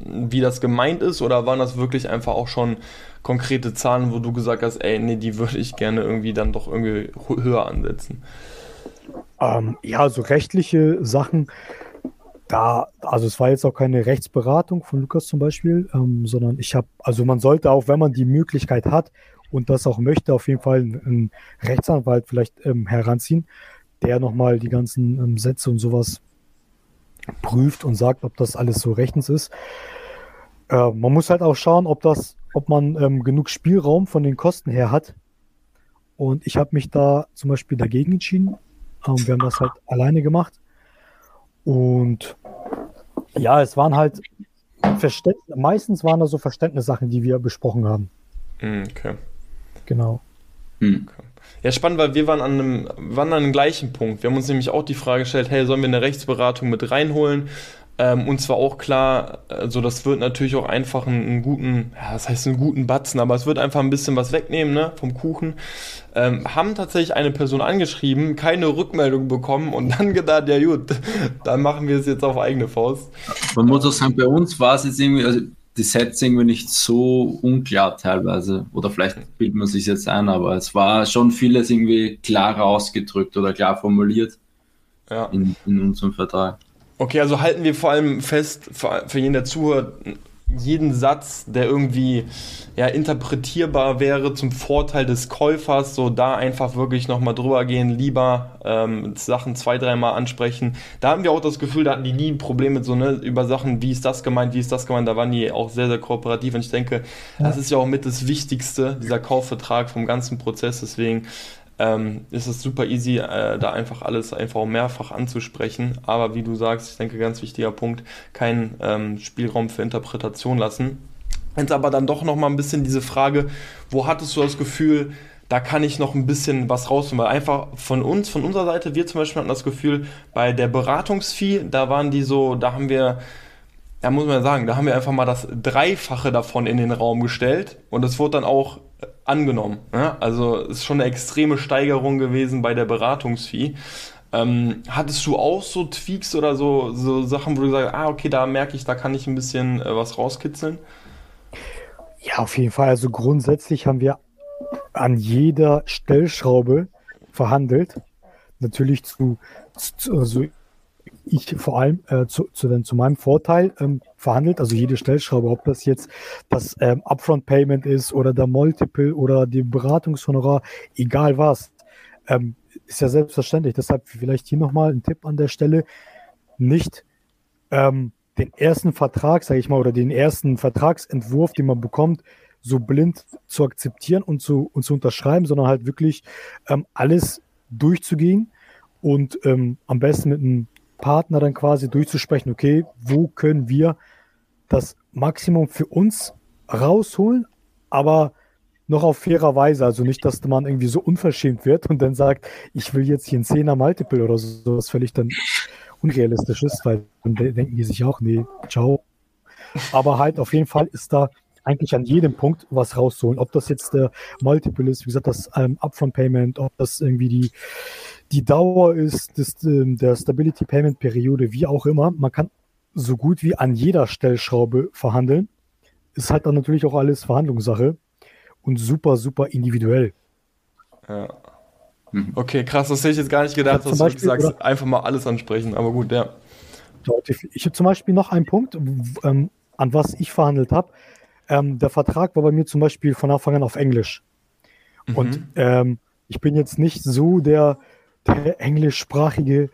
Speaker 1: wie das gemeint ist, oder waren das wirklich einfach auch schon konkrete Zahlen, wo du gesagt hast, ey, nee, die würde ich gerne irgendwie dann doch irgendwie höher ansetzen?
Speaker 2: Ähm, ja, so rechtliche Sachen, da, also es war jetzt auch keine Rechtsberatung von Lukas zum Beispiel, ähm, sondern ich habe, also man sollte auch, wenn man die Möglichkeit hat und das auch möchte, auf jeden Fall einen Rechtsanwalt vielleicht ähm, heranziehen der nochmal die ganzen ähm, Sätze und sowas prüft und sagt, ob das alles so rechtens ist. Äh, man muss halt auch schauen, ob das, ob man ähm, genug Spielraum von den Kosten her hat. Und ich habe mich da zum Beispiel dagegen entschieden. Ähm, wir haben das halt alleine gemacht. Und ja, es waren halt Verständ meistens waren da so Verständnissachen, die wir besprochen haben.
Speaker 1: Hm, okay.
Speaker 2: Genau.
Speaker 1: Hm. Okay. Ja, spannend, weil wir waren an einem, waren an dem gleichen Punkt. Wir haben uns nämlich auch die Frage gestellt, hey, sollen wir eine Rechtsberatung mit reinholen? Ähm, und zwar auch klar, also das wird natürlich auch einfach einen, einen, guten, ja, das heißt einen guten Batzen, aber es wird einfach ein bisschen was wegnehmen, ne, vom Kuchen. Ähm, haben tatsächlich eine Person angeschrieben, keine Rückmeldung bekommen und dann gedacht, ja gut, dann machen wir es jetzt auf eigene Faust.
Speaker 3: Man muss auch sagen, bei uns war es jetzt irgendwie, also die Sets irgendwie nicht so unklar teilweise. Oder vielleicht bildet man sich jetzt ein, aber es war schon vieles irgendwie klarer ausgedrückt oder klar formuliert ja. in, in unserem Vertrag.
Speaker 1: Okay, also halten wir vor allem fest, für, für jeden, der zuhört, jeden Satz, der irgendwie ja, interpretierbar wäre zum Vorteil des Käufers, so da einfach wirklich nochmal drüber gehen, lieber ähm, Sachen zwei, dreimal ansprechen. Da haben wir auch das Gefühl, da hatten die nie ein Problem mit so, ne, über Sachen, wie ist das gemeint, wie ist das gemeint, da waren die auch sehr, sehr kooperativ und ich denke, ja. das ist ja auch mit das Wichtigste, dieser Kaufvertrag vom ganzen Prozess, deswegen ähm, ist es super easy, äh, da einfach alles einfach mehrfach anzusprechen. Aber wie du sagst, ich denke, ganz wichtiger Punkt, keinen ähm, Spielraum für Interpretation lassen. Jetzt aber dann doch nochmal ein bisschen diese Frage, wo hattest du das Gefühl, da kann ich noch ein bisschen was rausholen, weil einfach von uns, von unserer Seite, wir zum Beispiel hatten das Gefühl, bei der Beratungsfee, da waren die so, da haben wir, da muss man sagen, da haben wir einfach mal das Dreifache davon in den Raum gestellt und es wurde dann auch angenommen. Ja? Also ist schon eine extreme Steigerung gewesen bei der Beratungsfee. Ähm, hattest du auch so Tweaks oder so, so Sachen, wo du sagst, ah, okay, da merke ich, da kann ich ein bisschen äh, was rauskitzeln?
Speaker 2: Ja, auf jeden Fall. Also grundsätzlich haben wir an jeder Stellschraube verhandelt. Natürlich zu, zu also ich vor allem äh, zu, zu, zu meinem Vorteil ähm, verhandelt, also jede Stellschraube, ob das jetzt das ähm, Upfront Payment ist oder der Multiple oder die Beratungshonorar, egal was, ähm, ist ja selbstverständlich. Deshalb vielleicht hier nochmal ein Tipp an der Stelle, nicht ähm, den ersten Vertrag, sage ich mal, oder den ersten Vertragsentwurf, den man bekommt, so blind zu akzeptieren und zu, und zu unterschreiben, sondern halt wirklich ähm, alles durchzugehen und ähm, am besten mit einem Partner dann quasi durchzusprechen, okay, wo können wir das Maximum für uns rausholen, aber noch auf fairer Weise. Also nicht, dass man irgendwie so unverschämt wird und dann sagt, ich will jetzt hier ein 10er Multiple oder so, was völlig dann unrealistisch ist, weil dann denken die sich auch, nee, ciao. Aber halt auf jeden Fall ist da eigentlich an jedem Punkt was rausholen. Ob das jetzt der Multiple ist, wie gesagt, das ähm, Upfront Payment, ob das irgendwie die, die Dauer ist des, ähm, der Stability Payment Periode, wie auch immer. Man kann so gut wie an jeder Stellschraube verhandeln. Ist halt dann natürlich auch alles Verhandlungssache und super, super individuell.
Speaker 1: Ja. Mhm. Okay, krass, das hätte ich jetzt gar nicht gedacht, dass Beispiel, du sagst, oder? einfach mal alles ansprechen, aber gut, ja.
Speaker 2: Ich habe zum Beispiel noch einen Punkt, ähm, an was ich verhandelt habe. Ähm, der Vertrag war bei mir zum Beispiel von Anfang an auf Englisch. Mhm. Und ähm, ich bin jetzt nicht so der, der englischsprachige,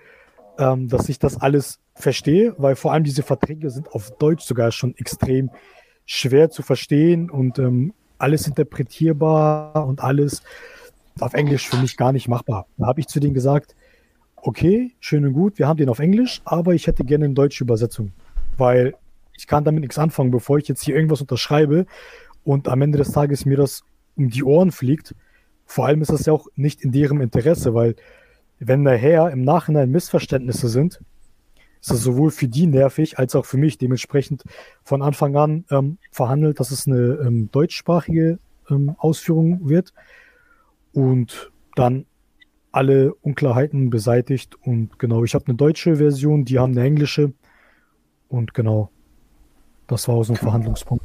Speaker 2: ähm, dass ich das alles verstehe, weil vor allem diese Verträge sind auf Deutsch sogar schon extrem schwer zu verstehen und ähm, alles interpretierbar und alles auf Englisch für mich gar nicht machbar. Da habe ich zu denen gesagt, okay, schön und gut, wir haben den auf Englisch, aber ich hätte gerne eine deutsche Übersetzung, weil ich kann damit nichts anfangen, bevor ich jetzt hier irgendwas unterschreibe und am Ende des Tages mir das um die Ohren fliegt. Vor allem ist das ja auch nicht in deren Interesse, weil wenn daher im Nachhinein Missverständnisse sind, ist das sowohl für die nervig als auch für mich. Dementsprechend von Anfang an ähm, verhandelt, dass es eine ähm, deutschsprachige ähm, Ausführung wird und dann alle Unklarheiten beseitigt. Und genau, ich habe eine deutsche Version, die haben eine englische. Und genau, das war auch so ein Verhandlungspunkt.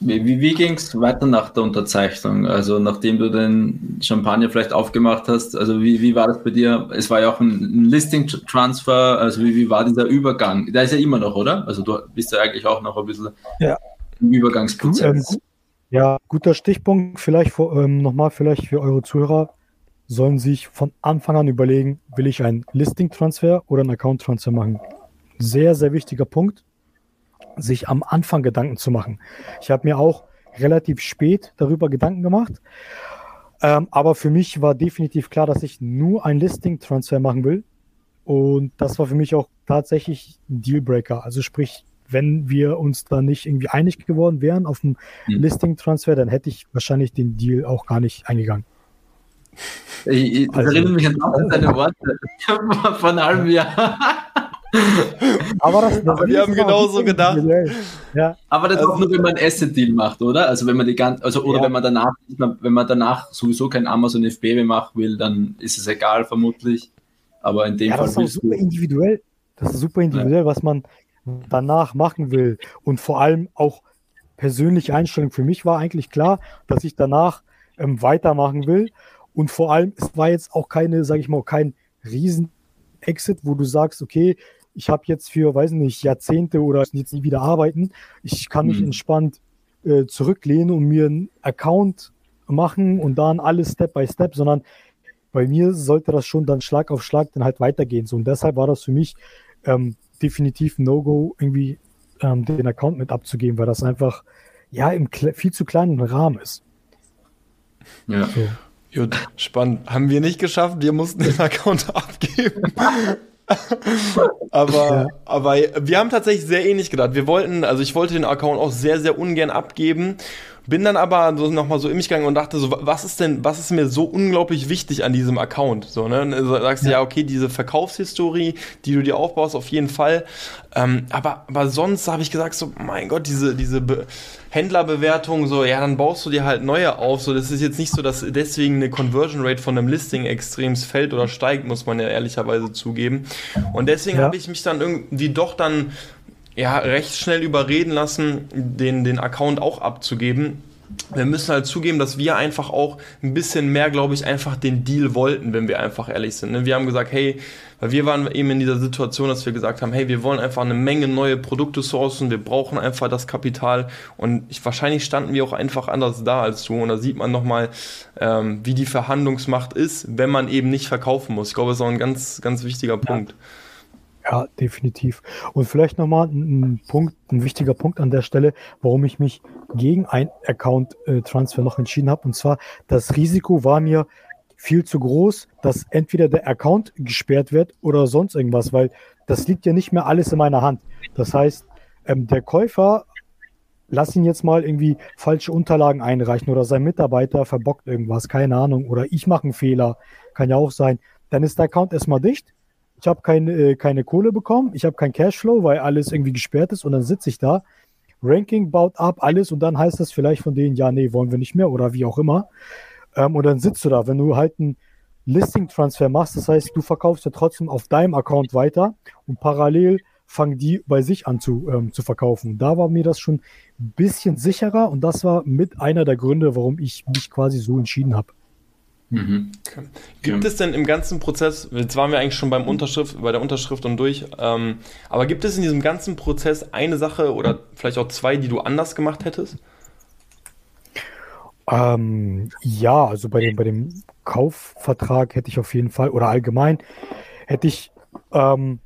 Speaker 3: Wie, wie, ging es weiter nach der Unterzeichnung? Also nachdem du den Champagner vielleicht aufgemacht hast, also wie, wie war das bei dir? Es war ja auch ein, ein Listing-Transfer, also wie, wie war dieser Übergang? Da ist ja immer noch, oder? Also du bist ja eigentlich auch noch ein bisschen
Speaker 2: ja.
Speaker 3: im Übergangsprozess.
Speaker 2: Ähm, ja, guter Stichpunkt. Vielleicht ähm, nochmal, vielleicht für eure Zuhörer sollen sich von Anfang an überlegen, will ich einen Listing-Transfer oder einen Account-Transfer machen? Sehr, sehr wichtiger Punkt, sich am Anfang Gedanken zu machen. Ich habe mir auch relativ spät darüber Gedanken gemacht, ähm, aber für mich war definitiv klar, dass ich nur einen Listing-Transfer machen will. Und das war für mich auch tatsächlich ein Dealbreaker. Also sprich, wenn wir uns da nicht irgendwie einig geworden wären auf dem hm. Listing-Transfer, dann hätte ich wahrscheinlich den Deal auch gar nicht eingegangen.
Speaker 3: Ich, ich also, erinnere mich an deine Worte von einem Jahr.
Speaker 2: Aber, das, das
Speaker 1: Aber wir haben genauso gedacht.
Speaker 3: Ja. Aber das also, auch nur, wenn man Asset-Deal macht, oder? Also wenn man die ganze, also oder ja. wenn man danach, wenn man danach sowieso kein Amazon FB mehr machen will, dann ist es egal, vermutlich. Aber in dem
Speaker 2: ja,
Speaker 3: Fall.
Speaker 2: Das ist super individuell. Das ist super individuell, ja. was man danach machen will. Und vor allem auch persönliche Einstellung. Für mich war eigentlich klar, dass ich danach ähm, weitermachen will. Und vor allem, es war jetzt auch keine, sage ich mal, kein Riesen-Exit, wo du sagst, okay, ich habe jetzt für, weiß nicht, Jahrzehnte oder jetzt nie wieder arbeiten. Ich kann mich mhm. entspannt äh, zurücklehnen und mir einen Account machen und dann alles Step by Step, sondern bei mir sollte das schon dann Schlag auf Schlag dann halt weitergehen. So, und deshalb war das für mich ähm, definitiv No-Go, irgendwie ähm, den Account mit abzugeben, weil das einfach ja im viel zu kleinen Rahmen ist.
Speaker 1: Ja. So. Gut, spannend. Haben wir nicht geschafft. Wir mussten den Account abgeben. aber, aber wir haben tatsächlich sehr ähnlich gedacht. Wir wollten, also ich wollte den Account auch sehr, sehr ungern abgeben. Bin dann aber so nochmal so in mich gegangen und dachte so, was ist denn, was ist mir so unglaublich wichtig an diesem Account? So, ne? Also sagst du, ja. ja, okay, diese Verkaufshistorie, die du dir aufbaust, auf jeden Fall. Ähm, aber, aber sonst habe ich gesagt, so, mein Gott, diese, diese Be Händlerbewertung, so, ja, dann baust du dir halt neue auf. So, das ist jetzt nicht so, dass deswegen eine Conversion Rate von einem Listing extrem fällt oder steigt, muss man ja ehrlicherweise zugeben. Und deswegen ja. habe ich mich dann irgendwie doch dann ja, recht schnell überreden lassen, den, den Account auch abzugeben. Wir müssen halt zugeben, dass wir einfach auch ein bisschen mehr, glaube ich, einfach den Deal wollten, wenn wir einfach ehrlich sind. Ne? Wir haben gesagt, hey, weil wir waren eben in dieser Situation, dass wir gesagt haben, hey, wir wollen einfach eine Menge neue Produkte sourcen, wir brauchen einfach das Kapital und ich, wahrscheinlich standen wir auch einfach anders da als du und da sieht man nochmal, ähm, wie die Verhandlungsmacht ist, wenn man eben nicht verkaufen muss. Ich glaube, das ist auch ein ganz, ganz wichtiger Punkt. Ja.
Speaker 2: Ja, definitiv. Und vielleicht nochmal ein Punkt, ein wichtiger Punkt an der Stelle, warum ich mich gegen ein Account-Transfer noch entschieden habe. Und zwar, das Risiko war mir viel zu groß, dass entweder der Account gesperrt wird oder sonst irgendwas, weil das liegt ja nicht mehr alles in meiner Hand. Das heißt, ähm, der Käufer, lass ihn jetzt mal irgendwie falsche Unterlagen einreichen oder sein Mitarbeiter verbockt irgendwas, keine Ahnung, oder ich mache einen Fehler, kann ja auch sein. Dann ist der Account erstmal dicht ich habe keine, äh, keine Kohle bekommen, ich habe kein Cashflow, weil alles irgendwie gesperrt ist und dann sitze ich da. Ranking baut ab, alles und dann heißt das vielleicht von denen, ja, nee, wollen wir nicht mehr oder wie auch immer. Ähm, und dann sitzt du da, wenn du halt einen Listing-Transfer machst, das heißt, du verkaufst ja trotzdem auf deinem Account weiter und parallel fangen die bei sich an zu, ähm, zu verkaufen. Da war mir das schon ein bisschen sicherer und das war mit einer der Gründe, warum ich mich quasi so entschieden habe.
Speaker 1: Mhm. Okay. Gibt ja. es denn im ganzen Prozess, jetzt waren wir eigentlich schon beim Unterschrift, bei der Unterschrift und durch, ähm, aber gibt es in diesem ganzen Prozess eine Sache oder vielleicht auch zwei, die du anders gemacht hättest?
Speaker 2: Ähm, ja, also bei dem, bei dem Kaufvertrag hätte ich auf jeden Fall, oder allgemein, hätte ich, ähm,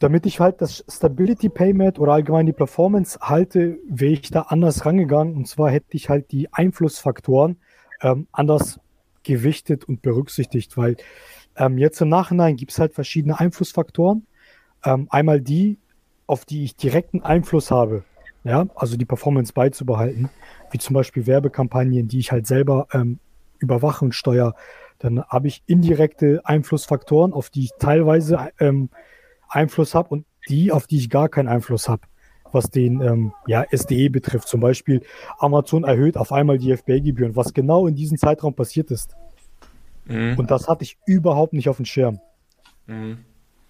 Speaker 2: damit ich halt das Stability Payment oder allgemein die Performance halte, wäre ich da anders rangegangen. Und zwar hätte ich halt die Einflussfaktoren ähm, anders gewichtet und berücksichtigt, weil Ähm, jetzt im Nachhinein gibt es halt verschiedene Einflussfaktoren. Ähm, einmal die, auf die ich direkten Einfluss habe, ja, also die Performance beizubehalten, wie zum Beispiel Werbekampagnen, die ich halt selber ähm, überwache und steuere. Dann habe ich indirekte Einflussfaktoren, auf die ich teilweise ähm, Einfluss habe und die, auf die ich gar keinen Einfluss habe, was den ähm, ja, SDE betrifft. Zum Beispiel Amazon erhöht auf einmal die FBA-Gebühren, was genau in diesem Zeitraum passiert ist. Mhm. Und das hatte ich überhaupt nicht auf dem Schirm. Mhm.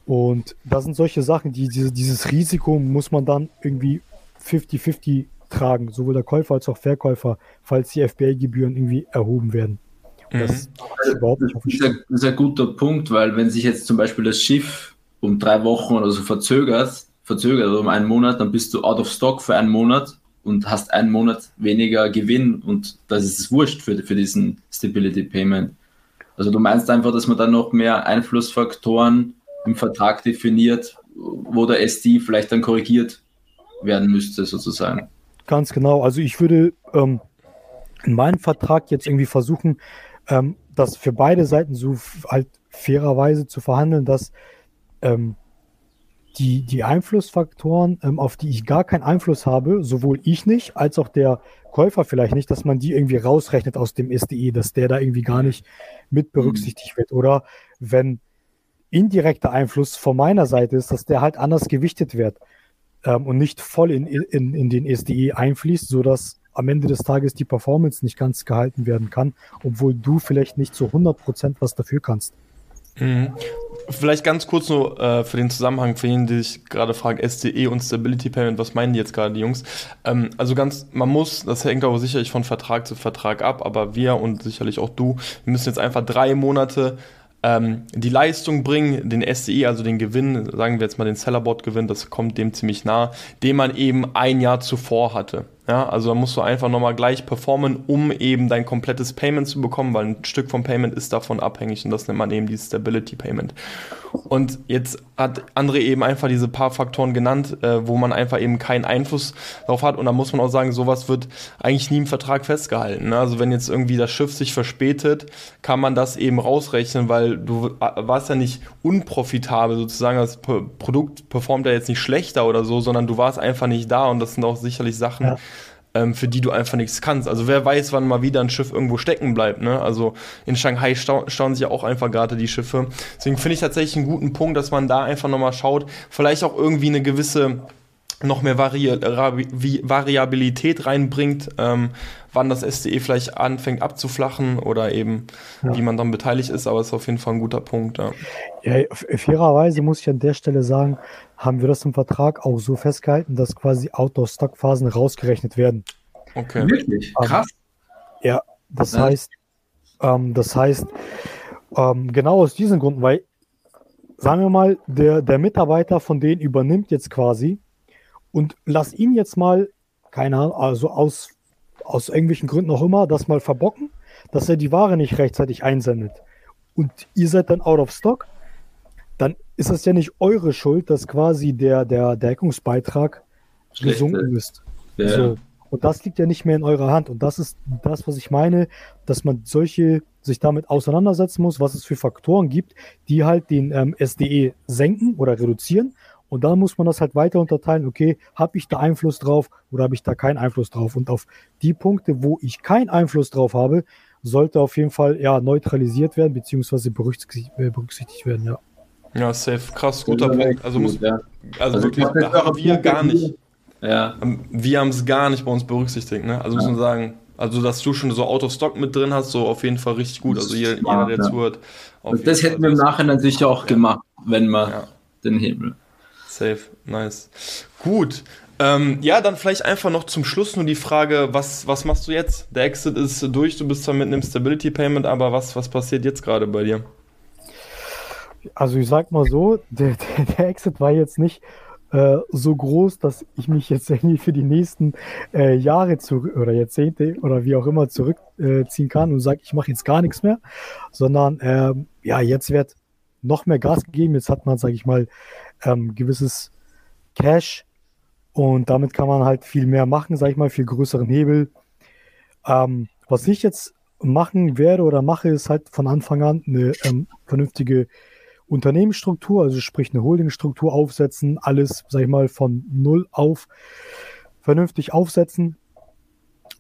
Speaker 2: Und das sind solche Sachen, die diese, dieses Risiko muss man dann irgendwie 50-50 tragen, sowohl der Käufer als auch Verkäufer, falls die FBA-Gebühren irgendwie erhoben werden.
Speaker 3: Mhm. Das, ist überhaupt nicht das, ist ein, das ist ein guter Punkt, weil wenn sich jetzt zum Beispiel das Schiff um drei Wochen oder so verzögert, verzögert oder um einen Monat, dann bist du out of stock für einen Monat und hast einen Monat weniger Gewinn und das ist es wurscht für, für diesen Stability Payment. Also du meinst einfach, dass man dann noch mehr Einflussfaktoren im Vertrag definiert, wo der SD vielleicht dann korrigiert werden müsste, sozusagen.
Speaker 2: Ganz genau. Also ich würde ähm, in meinem Vertrag jetzt irgendwie versuchen, ähm, das für beide Seiten so halt fairerweise zu verhandeln, dass ähm, die, die Einflussfaktoren, ähm, auf die ich gar keinen Einfluss habe, sowohl ich nicht, als auch der Käufer vielleicht nicht, dass man die irgendwie rausrechnet aus dem SDE, dass der da irgendwie gar nicht mit berücksichtigt mhm. wird. Oder wenn indirekter Einfluss von meiner Seite ist, dass der halt anders gewichtet wird ähm, und nicht voll in, in, in den SDE einfließt, sodass am Ende des Tages die Performance nicht ganz gehalten werden kann, obwohl du vielleicht nicht zu 100% was dafür kannst.
Speaker 1: Vielleicht ganz kurz nur äh, für den Zusammenhang, für jeden, die sich gerade fragen, SDE und Stability Payment, was meinen die jetzt gerade, die Jungs? Ähm, also ganz, man muss, das hängt aber sicherlich von Vertrag zu Vertrag ab, aber wir und sicherlich auch du, wir müssen jetzt einfach drei Monate ähm, die Leistung bringen, den SDE, also den Gewinn, sagen wir jetzt mal den Sellerboard-Gewinn, das kommt dem ziemlich nah, den man eben ein Jahr zuvor hatte. Ja, also da musst du einfach nochmal gleich performen, um eben dein komplettes Payment zu bekommen, weil ein Stück vom Payment ist davon abhängig und das nennt man eben die Stability Payment. Und jetzt hat André eben einfach diese paar Faktoren genannt, äh, wo man einfach eben keinen Einfluss darauf hat. Und da muss man auch sagen, sowas wird eigentlich nie im Vertrag festgehalten. Ne? Also wenn jetzt irgendwie das Schiff sich verspätet, kann man das eben rausrechnen, weil du warst ja nicht unprofitabel sozusagen. Das Produkt performt ja jetzt nicht schlechter oder so, sondern du warst einfach nicht da. Und das sind auch sicherlich Sachen, ja ähm, für die du einfach nichts kannst. Also wer weiß, wann mal wieder ein Schiff irgendwo stecken bleibt. Ne? Also in Shanghai stau staunen sich ja auch einfach gerade die Schiffe. Deswegen finde ich tatsächlich einen guten Punkt, dass man da einfach nochmal schaut, vielleicht auch irgendwie eine gewisse noch mehr Vari Variabilität reinbringt, ähm, wann das SDE vielleicht anfängt abzuflachen oder eben ja. wie man dann beteiligt ist, aber es ist auf jeden Fall ein guter Punkt. Ja.
Speaker 2: ja, fairerweise muss ich an der Stelle sagen, haben wir das im Vertrag auch so festgehalten, dass quasi Outdoor-Stock-Phasen rausgerechnet werden.
Speaker 3: Okay. Wirklich?
Speaker 2: Ähm, Krass. ja, das ja. heißt, ähm, das heißt, ähm, genau aus diesen Gründen, weil, sagen wir mal, der, der Mitarbeiter von denen übernimmt jetzt quasi und lass ihn jetzt mal, keine Ahnung, also aus, aus irgendwelchen Gründen auch immer, das mal verbocken, dass er die Ware nicht rechtzeitig einsendet. Und ihr seid dann out of stock, dann ist das ja nicht eure Schuld, dass quasi der, der Deckungsbeitrag gesunken ist. Ja. So. Und das liegt ja nicht mehr in eurer Hand. Und das ist das, was ich meine, dass man solche sich damit auseinandersetzen muss, was es für Faktoren gibt, die halt den ähm, SDE senken oder reduzieren und dann muss man das halt weiter unterteilen, okay, habe ich da Einfluss drauf oder habe ich da keinen Einfluss drauf? Und auf die Punkte, wo ich keinen Einfluss drauf habe, sollte auf jeden Fall ja neutralisiert werden, beziehungsweise berücksichtigt, äh, berücksichtigt werden, ja.
Speaker 1: Ja, safe, krass, guter Punkt. Also, muss, ja. also, also wirklich, da haben wir gar nicht. Ja. Ähm, wir haben es gar nicht bei uns berücksichtigt, ne? Also ja. muss man sagen, also dass du schon so Out of Stock mit drin hast, so auf jeden Fall richtig gut. Also jeder, jeder der ja. zuhört.
Speaker 3: das hätten wir im Nachhinein sicher auch gemacht, wenn man den Hebel.
Speaker 1: Safe, nice. Gut. Ähm, ja, dann vielleicht einfach noch zum Schluss nur die Frage, was, was machst du jetzt? Der Exit ist durch, du bist zwar mit einem Stability Payment, aber was, was passiert jetzt gerade bei dir?
Speaker 2: Also ich sag mal so, der, der, der Exit war jetzt nicht äh, so groß, dass ich mich jetzt irgendwie für die nächsten äh, Jahre zurück oder Jahrzehnte oder wie auch immer zurückziehen äh, kann und sage, ich mache jetzt gar nichts mehr, sondern ähm, ja, jetzt wird noch mehr Gas gegeben. Jetzt hat man, sage ich mal, ähm, gewisses Cash und damit kann man halt viel mehr machen, sage ich mal, viel größeren Hebel. Ähm, was ich jetzt machen werde oder mache, ist halt von Anfang an eine ähm, vernünftige Unternehmensstruktur, also sprich eine Holdingstruktur aufsetzen, alles, sag ich mal, von null auf vernünftig aufsetzen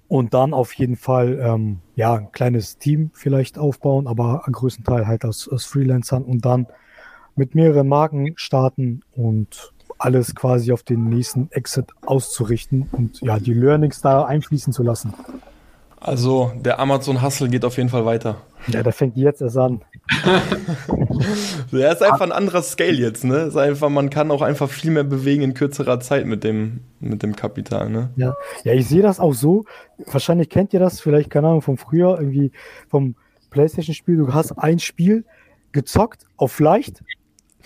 Speaker 2: und dann auf jeden Fall ähm, ja ein kleines Team vielleicht aufbauen, aber am größten Teil halt aus, aus Freelancern und dann mit mehreren Marken starten und alles quasi auf den nächsten Exit auszurichten und ja die Learnings da einfließen zu lassen.
Speaker 1: Also der Amazon Hustle geht auf jeden Fall weiter.
Speaker 2: Ja, der fängt jetzt erst an.
Speaker 1: Der ist einfach ein anderer Scale jetzt, ne? Ist einfach, man kann auch einfach viel mehr bewegen in kürzerer Zeit mit dem, mit dem Kapital, ne?
Speaker 2: Ja, ja ich sehe das auch so. Wahrscheinlich kennt ihr das, vielleicht, keine Ahnung, von früher, irgendwie vom Playstation-Spiel. Du hast ein Spiel gezockt auf leicht,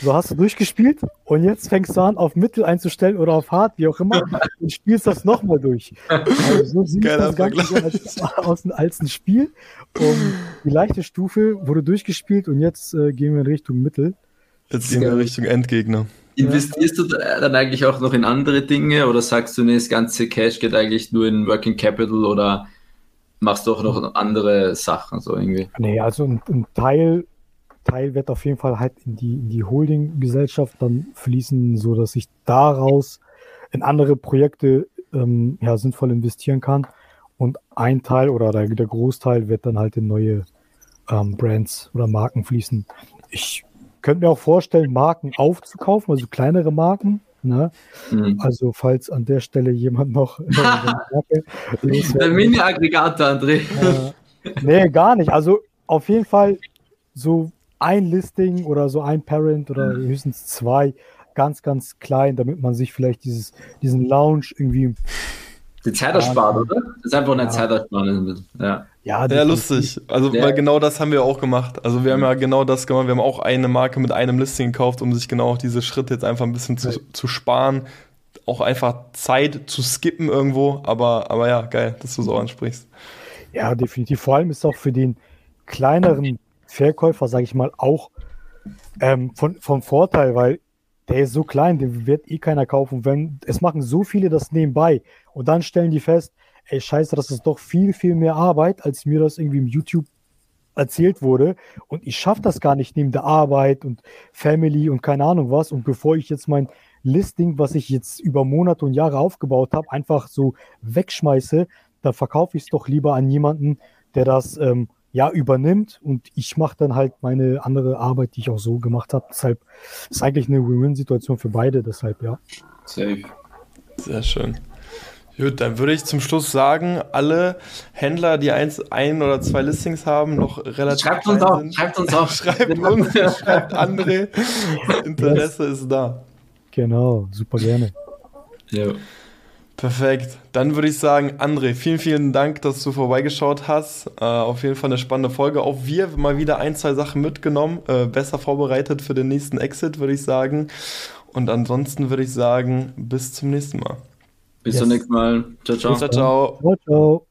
Speaker 2: Du hast durchgespielt und jetzt fängst du an, auf Mittel einzustellen oder auf Hart, wie auch immer, und spielst das nochmal durch. Also so sieht das Ganze als, aus, als ein Spiel. Und die leichte Stufe wurde durchgespielt und jetzt äh, gehen wir in Richtung Mittel.
Speaker 1: Jetzt gehen wir in Richtung Endgegner.
Speaker 3: Investierst du dann eigentlich auch noch in andere Dinge oder sagst du, nee, das ganze Cash geht eigentlich nur in Working Capital oder machst du auch noch andere Sachen so irgendwie?
Speaker 2: Nee, also ein, ein Teil Teil wird auf jeden Fall halt in die, in die Holding-Gesellschaft dann fließen, so dass ich daraus in andere Projekte ähm, ja, sinnvoll investieren kann. Und ein Teil oder der, der Großteil wird dann halt in neue ähm, Brands oder Marken fließen. Ich könnte mir auch vorstellen, Marken aufzukaufen, also kleinere Marken. Ne? Mhm. Also falls an der Stelle jemand noch
Speaker 3: Der Mini-Aggregator, André.
Speaker 2: Äh, nee, gar nicht. Also auf jeden Fall so ein Listing oder so ein Parent oder mhm. höchstens zwei, ganz, ganz klein, damit man sich vielleicht dieses, diesen Lounge irgendwie.
Speaker 3: Die Zeit erspart, oder? Das ist einfach eine ja. Zeitersparnis.
Speaker 1: Ja. Ja, ja lustig. Also, ja. weil genau das haben wir auch gemacht. Also, wir haben ja genau das gemacht. Wir haben auch eine Marke mit einem Listing gekauft, um sich genau diese Schritte jetzt einfach ein bisschen zu, zu sparen. Auch einfach Zeit zu skippen irgendwo. Aber, aber ja, geil, dass du so ansprichst.
Speaker 2: Ja, definitiv. Vor allem ist auch für den kleineren Verkäufer, sage ich mal, auch ähm, von, vom Vorteil, weil der ist so klein, den wird eh keiner kaufen. Wenn, es machen so viele das nebenbei und dann stellen die fest, ey, scheiße, das ist doch viel, viel mehr Arbeit, als mir das irgendwie im YouTube erzählt wurde. Und ich schaffe das gar nicht neben der Arbeit und Family und keine Ahnung was. Und bevor ich jetzt mein Listing, was ich jetzt über Monate und Jahre aufgebaut habe, einfach so wegschmeiße, dann verkaufe ich es doch lieber an jemanden, der das ähm, ja, übernimmt und ich mache dann halt meine andere Arbeit, die ich auch so gemacht habe. Deshalb ist eigentlich eine Win-Win-Situation für beide, deshalb ja. Safe.
Speaker 1: Sehr schön. Gut, dann würde ich zum Schluss sagen, alle Händler, die eins, ein oder zwei Listings haben, noch relativ.
Speaker 3: Schreibt uns auch, schreibt uns auch.
Speaker 1: schreibt uns, schreibt andere. Interesse yes. ist da.
Speaker 2: Genau, super gerne.
Speaker 1: Ja. Perfekt. Dann würde ich sagen, André, vielen, vielen Dank, dass du vorbeigeschaut hast. Äh, auf jeden Fall eine spannende Folge. Auch wir mal wieder ein, zwei Sachen mitgenommen, äh, besser vorbereitet für den nächsten Exit, würde ich sagen. Und ansonsten würde ich sagen, bis zum nächsten Mal.
Speaker 3: Bis yes. zum nächsten Mal.
Speaker 1: Ciao, ciao. Ciao, ciao. ciao, ciao.